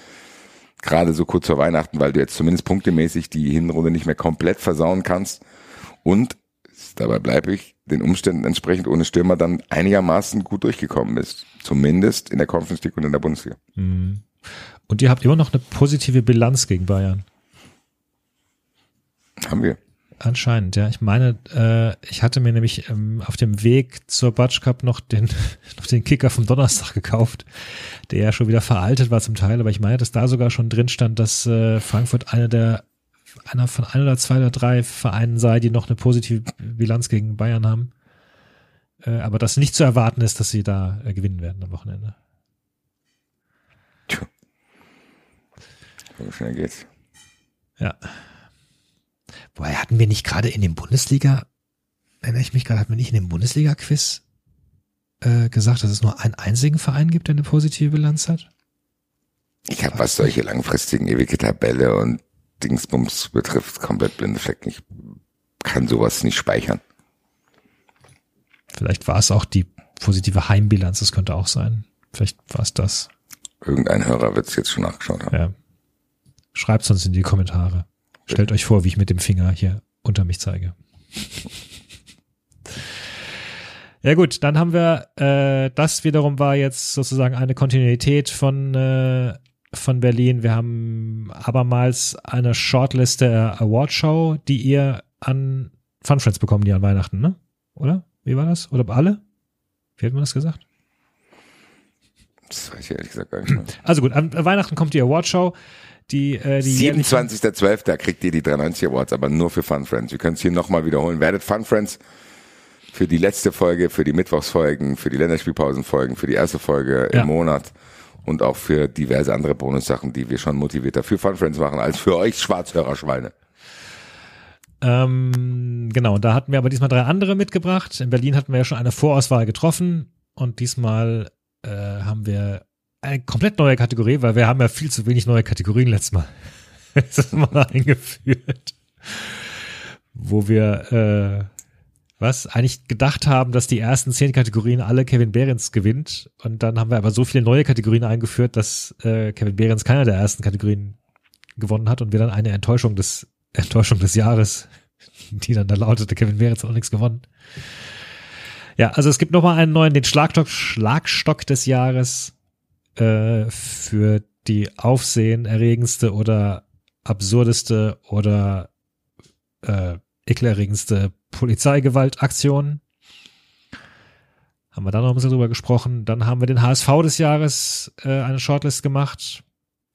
Gerade so kurz vor Weihnachten, weil du jetzt zumindest punktemäßig die Hinrunde nicht mehr komplett versauen kannst. Und dabei bleibe ich den Umständen entsprechend ohne Stürmer dann einigermaßen gut durchgekommen bist. Zumindest in der Conference League und in der Bundesliga. und ihr habt immer noch eine positive Bilanz gegen Bayern. Haben wir. Anscheinend, ja. Ich meine, äh, ich hatte mir nämlich ähm, auf dem Weg zur Batsch Cup noch den, [laughs] noch den Kicker vom Donnerstag gekauft, der ja schon wieder veraltet war zum Teil, aber ich meine, dass da sogar schon drin stand, dass äh, Frankfurt einer der einer von ein oder zwei oder drei Vereinen sei, die noch eine positive Bilanz gegen Bayern haben. Äh, aber dass nicht zu erwarten ist, dass sie da äh, gewinnen werden am Wochenende. Tja. So schnell geht's. Ja. Woher hatten wir nicht gerade in dem Bundesliga, erinnere ich mich gerade, hatten wir nicht in dem Bundesliga-Quiz äh, gesagt, dass es nur einen einzigen Verein gibt, der eine positive Bilanz hat? Ich habe, was solche langfristigen ewige Tabelle und Dingsbums betrifft, komplett blinde Flecken. Ich kann sowas nicht speichern. Vielleicht war es auch die positive Heimbilanz, das könnte auch sein. Vielleicht war es das. Irgendein Hörer wird es jetzt schon nachgeschaut haben. Ja. Schreibt uns in die Kommentare. Stellt euch vor, wie ich mit dem Finger hier unter mich zeige. [laughs] Ja gut, dann haben wir, äh, das wiederum war jetzt sozusagen eine Kontinuität von, äh, von Berlin. Wir haben abermals eine Shortlist der Awardshow, die ihr an Fun Friends bekommen, die an Weihnachten, ne? Oder? Wie war das? Oder alle? Wie hat man das gesagt? Das weiß ich ehrlich gesagt gar nicht mehr. [clears throat] Also gut, an Weihnachten kommt die Awardshow. Die, äh, die jährliche- 27.12. kriegt ihr die 390 Awards, aber nur für Fun Friends. Wir können es hier nochmal wiederholen. Werdet Fun Friends für die letzte Folge, für die Mittwochsfolgen, für die Länderspielpausenfolgen, für die erste Folge Ja. im Monat und auch für diverse andere Bonussachen, die wir schon motivierter für Fun Friends machen, als für euch Schwarzhörerschweine. Ähm, genau, da hatten wir aber diesmal drei andere mitgebracht. In Berlin hatten wir ja schon eine Vorauswahl getroffen und diesmal äh, haben wir eine komplett neue Kategorie, weil wir haben ja viel zu wenig neue Kategorien letztes Mal. [laughs] Das mal eingeführt. Wo wir äh, was eigentlich gedacht haben, dass die ersten zehn Kategorien alle Kevin Behrens gewinnt. Und dann haben wir aber so viele neue Kategorien eingeführt, dass äh, Kevin Behrens keiner der ersten Kategorien gewonnen hat und wir dann eine Enttäuschung des [laughs] Enttäuschung des Jahres, [laughs] die dann da lautete, Kevin Behrens hat auch nichts gewonnen. Ja, also es gibt nochmal einen neuen, den Schlagstock, Schlagstock des Jahres äh, für die aufsehenerregendste oder absurdeste oder äh, ekelerregendste Polizeigewaltaktion. Haben wir da noch ein bisschen drüber gesprochen. Dann haben wir den HSV des Jahres äh, eine Shortlist gemacht.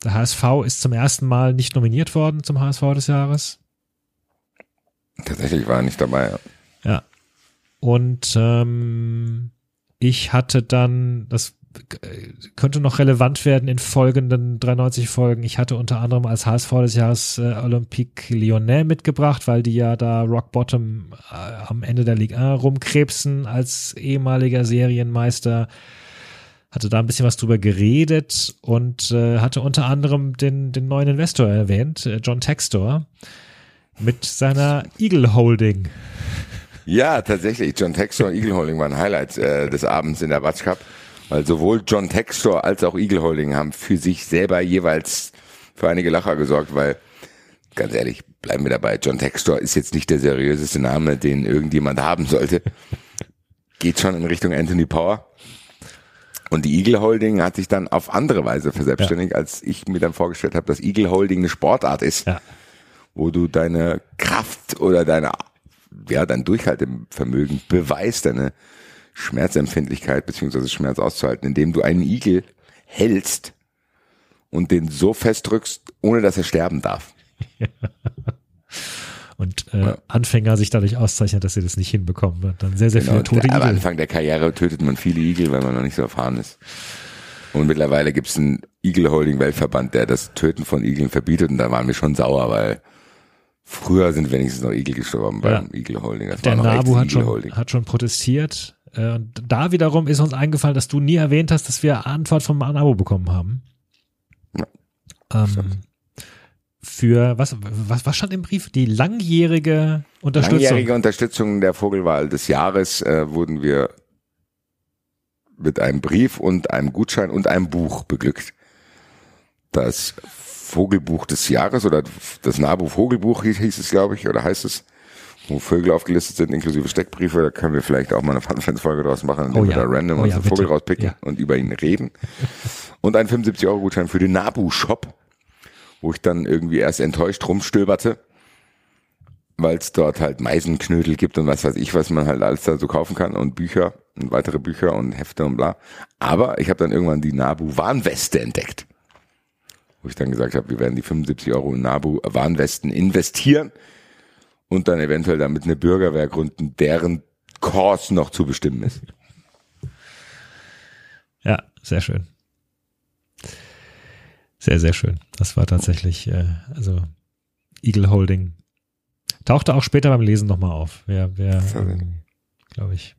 Der HSV ist zum ersten Mal nicht nominiert worden zum HSV des Jahres. Tatsächlich war er nicht dabei. ja. Ja. Und ähm, ich hatte dann, das könnte noch relevant werden in folgenden 93 Folgen. Ich hatte unter anderem als HSV des Jahres äh, Olympique Lyonnais mitgebracht, weil die ja da Rock Bottom äh, am Ende der Ligue 1 rumkrebsen als ehemaliger Serienmeister. Hatte da ein bisschen was drüber geredet und äh, hatte unter anderem den, den neuen Investor erwähnt, äh, John Textor, mit seiner Eagle Holding. Ja, tatsächlich. John Textor und Eagle Holding waren Highlights äh, des Abends in der Batsch Cup, weil sowohl John Textor als auch Eagle Holding haben für sich selber jeweils für einige Lacher gesorgt, weil ganz ehrlich, bleiben wir dabei. John Textor ist jetzt nicht der seriöseste Name, den irgendjemand haben sollte. Geht schon in Richtung Anthony Power. Und die Eagle Holding hat sich dann auf andere Weise verselbstständigt, als ich mir dann vorgestellt habe, dass Eagle Holding eine Sportart ist Ja. wo du deine Kraft oder deine ja, dein Durchhaltevermögen beweist, deine Schmerzempfindlichkeit beziehungsweise Schmerz auszuhalten, indem du einen Igel hältst und den so festdrückst, ohne dass er sterben darf. [laughs] und äh, ja. Anfänger sich dadurch auszeichnet, dass sie das nicht hinbekommen. Dann sehr, sehr genau, viele tote Igel. Am Anfang der Karriere tötet man viele Igel, weil man noch nicht so erfahren ist. Und mittlerweile gibt es einen Eagle Holding Weltverband, der das Töten von Igeln verbietet und da waren wir schon sauer, weil früher sind wenigstens noch Igel gestorben ja. beim Eagle Holding. Das der Nabu hat schon, hat schon protestiert. Äh, und da wiederum ist uns eingefallen, dass du nie erwähnt hast, dass wir Antwort vom Nabu bekommen haben. Ja, ähm, für was, was, was stand im Brief? Die langjährige Unterstützung. Langjährige Unterstützung der Vogelwahl des Jahres äh, wurden wir mit einem Brief und einem Gutschein und einem Buch beglückt. Das Vogelbuch des Jahres oder das Nabu Vogelbuch hieß, hieß es, glaube ich, oder heißt es, wo Vögel aufgelistet sind, inklusive Steckbriefe. Da können wir vielleicht auch mal eine Fun-Fans-Folge draus machen, indem oh ja. wir da random oh uns ja, einen Vogel rauspicken ja. und über ihn reden. Und ein 75-Euro-Gutschein für den Nabu-Shop wo ich dann irgendwie erst enttäuscht rumstöberte, weil es dort halt Meisenknödel gibt und was weiß ich, was man halt alles da so kaufen kann und Bücher und weitere Bücher und Hefte und bla. Aber ich habe dann irgendwann die Nabu Warnweste entdeckt, wo ich dann gesagt habe, wir werden die 75 Euro in Nabu Warnwesten investieren und dann eventuell damit eine Bürgerwehr gründen, deren Kurs noch zu bestimmen ist. Ja, sehr schön. Sehr, sehr schön. Das war tatsächlich, äh, also Eagle Holding. Tauchte auch später beim Lesen nochmal auf. Wer, wer, ähm, glaube ich,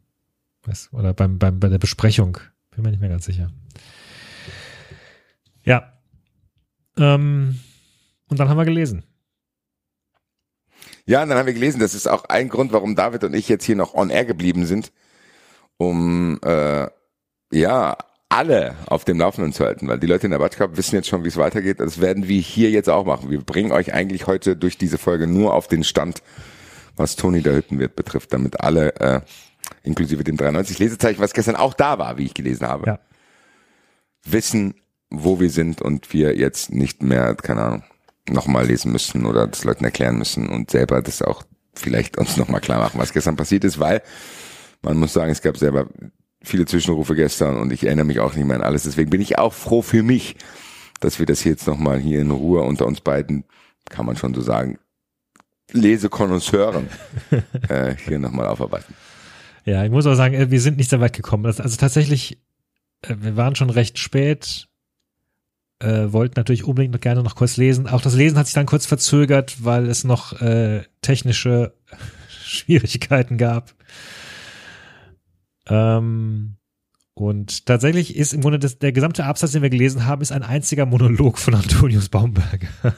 weiß, oder beim, beim, bei der Besprechung. Bin mir nicht mehr ganz sicher. Ja. Ähm, und dann haben wir gelesen. Ja, und dann haben wir gelesen. Das ist auch ein Grund, warum David und ich jetzt hier noch on air geblieben sind, um äh, ja alle auf dem Laufenden zu halten, weil die Leute in der Batsch wissen jetzt schon, wie es weitergeht. Das werden wir hier jetzt auch machen. Wir bringen euch eigentlich heute durch diese Folge nur auf den Stand, was Toni der Hüttenwirt betrifft, damit alle, äh, inklusive dem 93 Lesezeichen, was gestern auch da war, wie ich gelesen habe, ja. wissen, wo wir sind und wir jetzt nicht mehr, keine Ahnung, nochmal lesen müssen oder das Leuten erklären müssen und selber das auch vielleicht uns nochmal klar machen, was gestern passiert ist, weil man muss sagen, es gab selber viele Zwischenrufe gestern und ich erinnere mich auch nicht mehr an alles. Deswegen bin ich auch froh für mich, dass wir das jetzt nochmal hier in Ruhe unter uns beiden, kann man schon so sagen, Lesekonnoisseuren [laughs] äh, hier nochmal aufarbeiten. Ja, ich muss auch sagen, äh, wir sind nicht so weit gekommen. Also, also tatsächlich, äh, wir waren schon recht spät, äh, wollten natürlich unbedingt noch gerne noch kurz lesen. Auch das Lesen hat sich dann kurz verzögert, weil es noch äh, technische [laughs] Schwierigkeiten gab. Ähm, und tatsächlich ist im Grunde das, der gesamte Absatz, den wir gelesen haben, ist ein einziger Monolog von Antonius Baumberger. [laughs]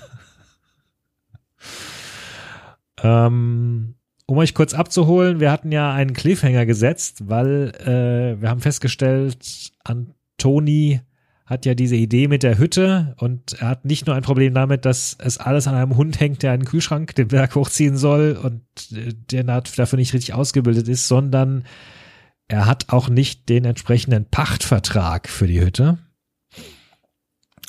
ähm, um euch kurz abzuholen, wir hatten ja einen Cliffhanger gesetzt, weil äh, wir haben festgestellt, Antoni hat ja diese Idee mit der Hütte und er hat nicht nur ein Problem damit, dass es alles an einem Hund hängt, der einen Kühlschrank den Berg hochziehen soll und äh, der dafür nicht richtig ausgebildet ist, sondern er hat auch nicht den entsprechenden Pachtvertrag für die Hütte.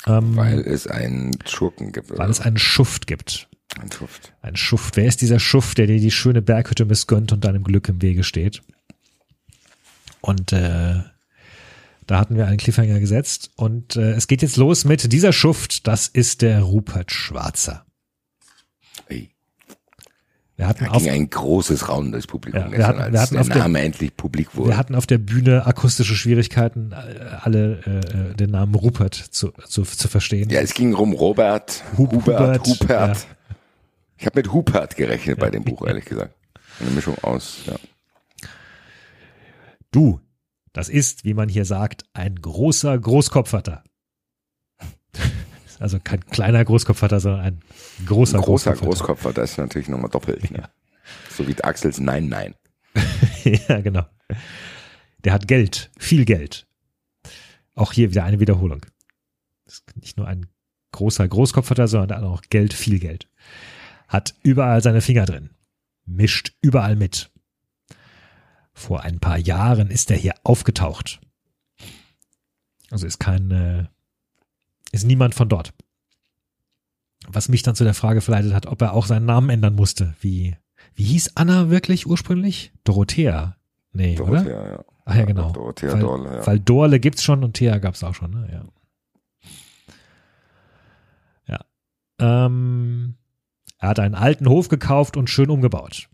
Ähm, weil es einen Schurken gibt. Oder? Weil es einen Schuft gibt. Ein Schuft. Ein Schuft. Wer ist dieser Schuft, der dir die schöne Berghütte missgönnt und deinem Glück im Wege steht? Und äh, da hatten wir einen Cliffhanger gesetzt. Und äh, es geht jetzt los mit dieser Schuft. Das ist der Rupert Schwarzer. Ey. Wir hatten da ging ein großes durchs Publikum ja, wir hatten, wir hatten der Name der, endlich publik wurde. Wir hatten auf der Bühne akustische Schwierigkeiten, äh, alle äh, den Namen Rupert zu, zu, zu verstehen. Ja, es ging um Robert, Hubert, Hubert. Hubert. Ja. Ich habe mit Hubert gerechnet ja. bei dem Buch, ehrlich gesagt. Eine Mischung aus, ja. Du, das ist, wie man hier sagt, ein großer Großkopfvater. Also kein kleiner Großkopfvater, sondern ein großer, ein großer Großkopfvater. Großkopfvater ist natürlich nochmal doppelt. Ne? So wie Axels Nein, Nein. [laughs] ja, genau. Der hat Geld, viel Geld. Auch hier wieder eine Wiederholung. Das ist nicht nur ein großer Großkopfvater, sondern auch Geld, viel Geld. Hat überall seine Finger drin. Mischt überall mit. Vor ein paar Jahren ist er hier aufgetaucht. Also ist kein äh, ist niemand von dort. Was mich dann zu der Frage verleitet hat, ob er auch seinen Namen ändern musste, wie Wie hieß Anna wirklich ursprünglich? Dorothea. Nee, Dorothea, oder? ja. Ach ja, genau. Dorothea weil, Dorle, ja. weil Dorle gibt's schon und Thea gab's auch schon, ne? Ja. Ja. Ähm, er hat einen alten Hof gekauft und schön umgebaut.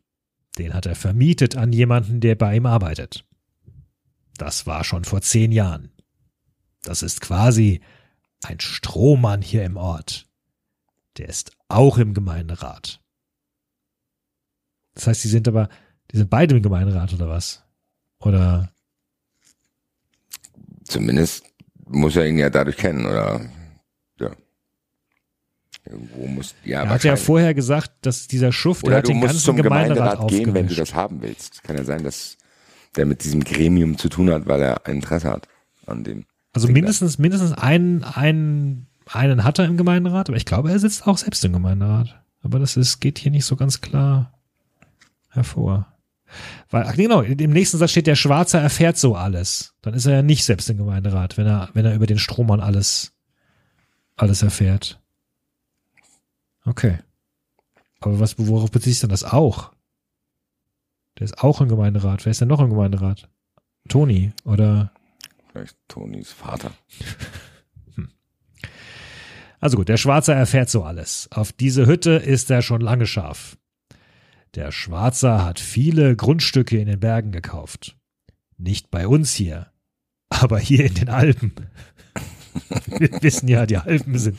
Den hat er vermietet an jemanden, der bei ihm arbeitet. Das war schon vor zehn Jahren. Das ist quasi ein Strohmann hier im Ort. Der ist auch im Gemeinderat. Das heißt, die sind aber, die sind beide im Gemeinderat oder was? Oder Zumindest muss er ihn ja dadurch kennen, oder? Irgendwo muss, ja, er hat ja vorher gesagt, dass dieser Schuft, der hat du den musst ganzen zum Gemeinderat, Gemeinderat gehen, wenn du das haben willst. Kann ja sein, dass der mit diesem Gremium zu tun hat, weil er ein Interesse hat an dem. Also mindestens, mindestens einen, einen, einen hat er im Gemeinderat, aber ich glaube, er sitzt auch selbst im Gemeinderat. Aber das ist, geht hier nicht so ganz klar hervor. Weil, ach genau, im nächsten Satz steht, der Schwarze erfährt so alles. Dann ist er ja nicht selbst im Gemeinderat, wenn er, wenn er über den Strohmann alles, alles erfährt. Okay. Aber was, worauf bezieht sich denn das auch? Der ist auch im Gemeinderat. Wer ist denn noch im Gemeinderat? Toni oder? Vielleicht Tonis Vater. [laughs] Also gut, der Schwarzer erfährt so alles. Auf diese Hütte ist er schon lange scharf. Der Schwarzer hat viele Grundstücke in den Bergen gekauft. Nicht bei uns hier, aber hier in den Alpen. [laughs] Wir wissen ja, die Alpen sind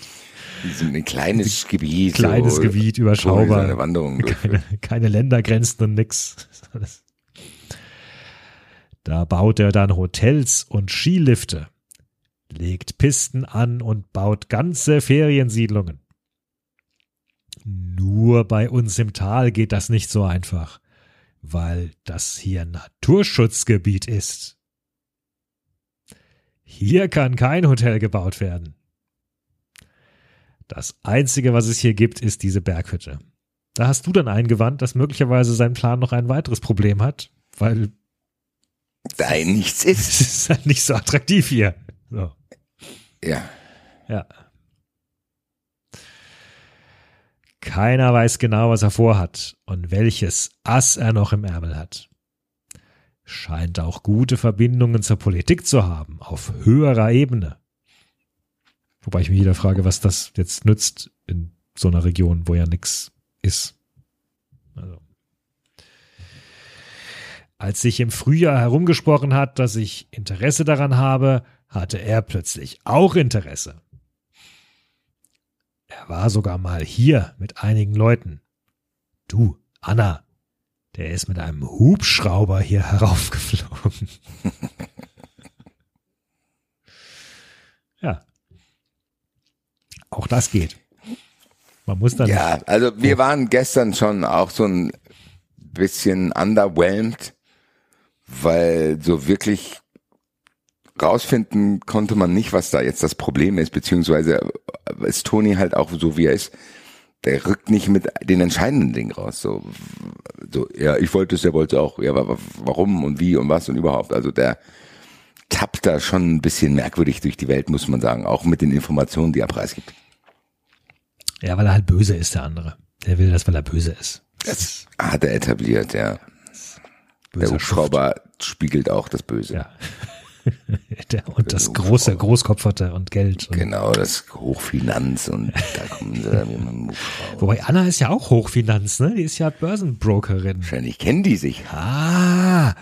Sind ein kleines Gebiet. kleines so, Gebiet, er überschaubar. Seine Wanderung [laughs] keine, keine Ländergrenzen und nix. [laughs] Da baut er dann Hotels und Skilifte, legt Pisten an und baut ganze Feriensiedlungen. Nur bei uns im Tal geht das nicht so einfach, weil das hier Naturschutzgebiet ist. Hier kann kein Hotel gebaut werden. Das Einzige, was es hier gibt, ist diese Berghütte. Da hast du dann eingewandt, dass möglicherweise sein Plan noch ein weiteres Problem hat, weil Da nichts [laughs] es ist. ist halt nicht so attraktiv hier. So, Ja. ja. Keiner weiß genau, was er vorhat und welches Ass er noch im Ärmel hat. Scheint auch gute Verbindungen zur Politik zu haben, auf höherer Ebene. Wobei ich mich wieder frage, was das jetzt nützt in so einer Region, wo ja nix ist. Also. Als sich im Frühjahr herumgesprochen hat, dass ich Interesse daran habe, hatte er plötzlich auch Interesse. Er war sogar mal hier mit einigen Leuten. Du, Anna, der ist mit einem Hubschrauber hier [laughs] heraufgeflogen. [laughs] Auch das geht. Man muss dann Ja, also wir waren gestern schon auch so ein bisschen underwhelmed, weil so wirklich rausfinden konnte man nicht, was da jetzt das Problem ist, beziehungsweise ist Toni halt auch so wie er ist. Der rückt nicht mit den entscheidenden Dingen raus. So, so ja, ich wollte es, er wollte es auch. Ja, aber warum und wie und was und überhaupt. Also der tappt da schon ein bisschen merkwürdig durch die Welt, muss man sagen. Auch mit den Informationen, die er preisgibt. Ja, weil er halt böse ist, der andere. Der will das, weil er böse ist. Das hat er etabliert, ja. Der Hubschrauber spiegelt auch das Böse. Ja. [laughs] der, und das große Großkopferte und Geld. Und, Genau, das Hochfinanz und da kommen sie dann mit dem Hubschrauber. Wobei Anna ist ja auch Hochfinanz, ne? Die ist ja Börsenbrokerin. Wahrscheinlich kennen die sich. Ah,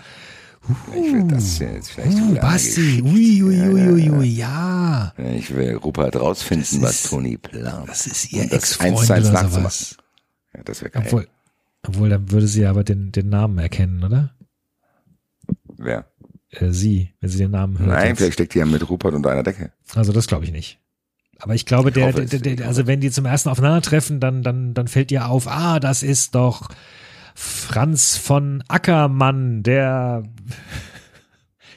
Ich will das jetzt vielleicht uh, Basti, ui, ui, ui, ui, ui, ja. Ich will Rupert rausfinden, Das was ist- Toni plant. Das ist ihr Ex-Freund oder sowas. Ja, das wäre geil. Obwohl, obwohl, dann würde sie aber den, den Namen erkennen, oder? Wer? Äh, sie, wenn sie den Namen hört. Nein, jetzt. vielleicht steckt die ja mit Rupert unter einer Decke. Also das glaube ich nicht. Aber ich glaube, der, hoffe der, der, der, also wenn die zum ersten Aufeinandertreffen, dann, dann, dann fällt ihr auf, ah, das ist doch Franz von Ackermann, der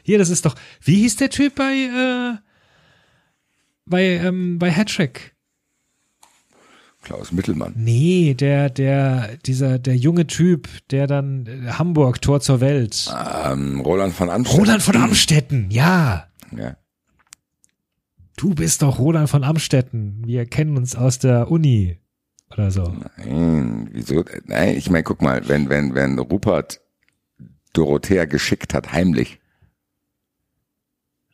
hier, das ist doch, wie hieß der Typ bei, äh, bei, ähm, bei Hattrick? Klaus Mittelmann. Nee, der, der, dieser, der junge Typ, der dann äh, Hamburg, Tor zur Welt. Ähm, Roland von Amstetten. Roland von Amstetten, ja. Ja. Du bist doch Roland von Amstetten. Wir kennen uns aus der Uni. Oder so. Nein, wieso? Nein, ich meine, guck mal, wenn, wenn, wenn Rupert Dorothea geschickt hat, heimlich,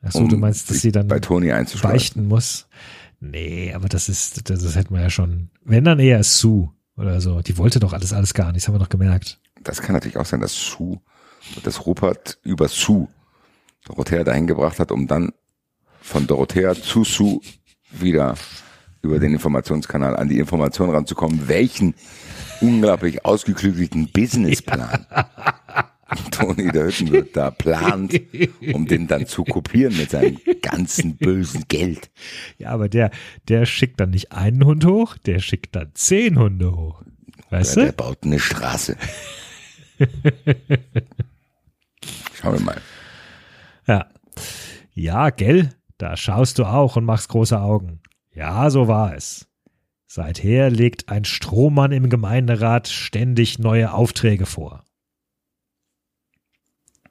Achso, um du meinst, dass sie dann bei Toni beichten muss? Nee, aber das ist, das, das hätten wir ja schon. Wenn dann eher Sue oder so. Die wollte doch alles, alles gar nicht, das haben wir doch gemerkt. Das kann natürlich auch sein, dass Sue, dass Rupert über Sue Dorothea dahin gebracht hat, um dann von Dorothea zu Sue wieder über den Informationskanal an die Information ranzukommen, welchen unglaublich ausgeklügelten Businessplan Toni der Hüttenwirt da plant, um den dann zu kopieren mit seinem ganzen bösen Geld. Ja, aber der, der schickt dann nicht einen Hund hoch, der schickt dann zehn Hunde hoch. Weißt Ja, der du? baut eine Straße. Schauen wir mal. Ja. Ja, gell? Da schaust du auch und machst große Augen. Ja, so war es. Seither legt ein Strohmann im Gemeinderat ständig neue Aufträge vor.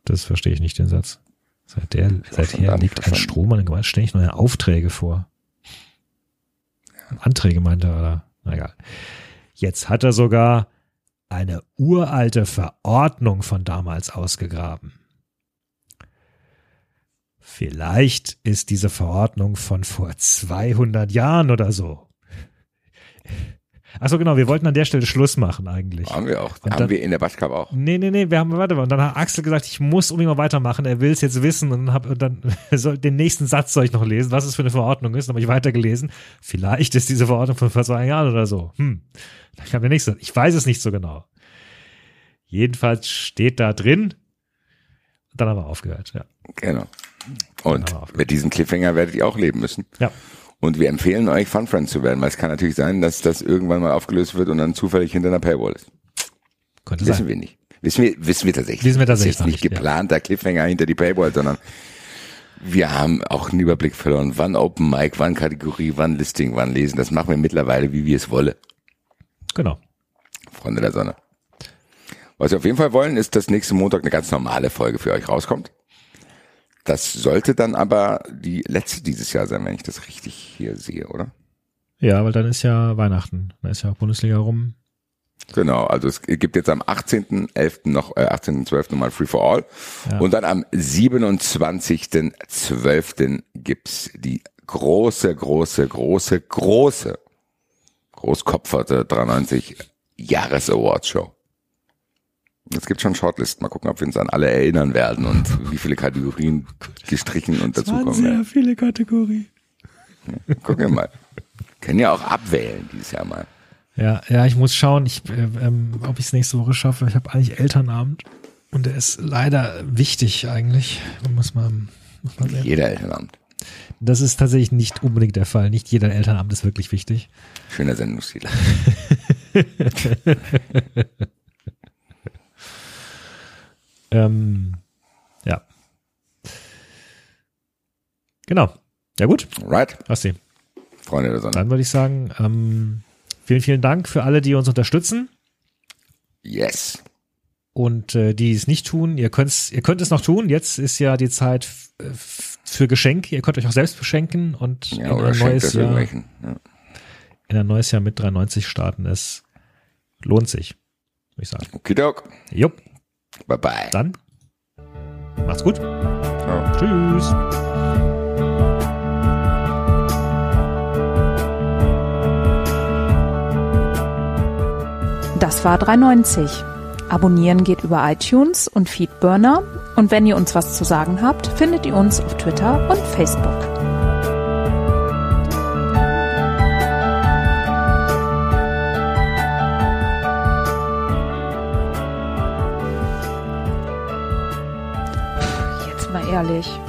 Das verstehe ich nicht, den Satz. Schon seither legt ein. Strohmann im Gemeinderat ständig neue Aufträge vor. Anträge meinte er, oder? Na egal. Jetzt hat er sogar eine uralte Verordnung von damals ausgegraben. Vielleicht ist diese Verordnung von vor 200 Jahren oder so. Achso, genau, wir wollten an der Stelle Schluss machen eigentlich. Haben wir auch. Und haben dann- wir in der Batschkap auch. Nee, nee, nee, wir haben, warte mal, und dann hat Axel gesagt, ich muss unbedingt mal weitermachen, er will es jetzt wissen und, hab, und dann [laughs] soll, den nächsten Satz soll ich noch lesen, was es für eine Verordnung ist, dann habe ich weitergelesen. Vielleicht ist diese Verordnung von vor zwei Jahren oder so. Hm, ich habe ja nichts, ich weiß es nicht so genau. Jedenfalls steht da drin, dann haben wir aufgehört, ja. Genau. Und mit diesem Cliffhanger werdet ihr auch leben müssen. Ja, Und wir empfehlen euch, Fun Friends zu werden, weil es kann natürlich sein, dass das irgendwann mal aufgelöst wird und dann zufällig hinter einer Paywall ist. könnte Wissen sein. wir nicht. Wissen wir, wissen wir tatsächlich. Wissen wir Das tatsächlich ist noch jetzt nicht nicht, ja. geplanter Cliffhanger hinter die Paywall, sondern wir haben auch einen Überblick verloren. Wann Open Mic, wann Kategorie, wann Listing, wann Lesen. Das machen wir mittlerweile, wie wir es wollen. Genau. Freunde der Sonne. Was wir auf jeden Fall wollen, ist, dass nächsten Montag eine ganz normale Folge für euch rauskommt. Das sollte dann aber die letzte dieses Jahr sein, wenn ich das richtig hier sehe, oder? Ja, weil dann ist ja Weihnachten, dann ist ja auch Bundesliga rum. Genau, also es gibt jetzt am 18.11. noch, äh, 18.12. nochmal Free for All. Ja. Und dann am 27.12. gibt's die große, große, große, große, großkopferte 93 Jahres Awards Show. Es gibt schon Shortlist. Mal gucken, ob wir uns an alle erinnern werden und [laughs] wie viele Kategorien gestrichen und dazukommen werden. viele Kategorien. Gucken wir mal. Können ja auch abwählen dieses Jahr mal. Ja, ja, ich muss schauen, ich, äh, ähm, ob ich es nächste Woche schaffe. Ich habe eigentlich Elternabend und der ist leider wichtig eigentlich. Muss man, muss man sehen. Jeder Elternabend. Das ist tatsächlich nicht unbedingt der Fall. Nicht jeder Elternabend ist wirklich wichtig. Schöner Sendungstitel. [laughs] Ähm, ja. Genau. Ja gut, Right? Basti. Freunde der Sonne. Dann würde ich sagen, ähm, vielen, vielen Dank für alle, die uns unterstützen. Yes. Und äh, die es nicht tun, ihr könnt's, ihr könnt es noch tun. Jetzt ist ja die Zeit für Geschenke. Ihr könnt euch auch selbst beschenken und Ja, in, ein neues Jahr. Ja. in ein neues Jahr mit 93 starten. Es lohnt sich, würde ich sagen. Okidok. Jupp, Bye bye. dann macht's gut. Ciao. Tschüss. Das war 390. Abonnieren geht über iTunes und Feedburner. Und wenn ihr uns was zu sagen habt, findet ihr uns auf Twitter und Facebook. Jetzt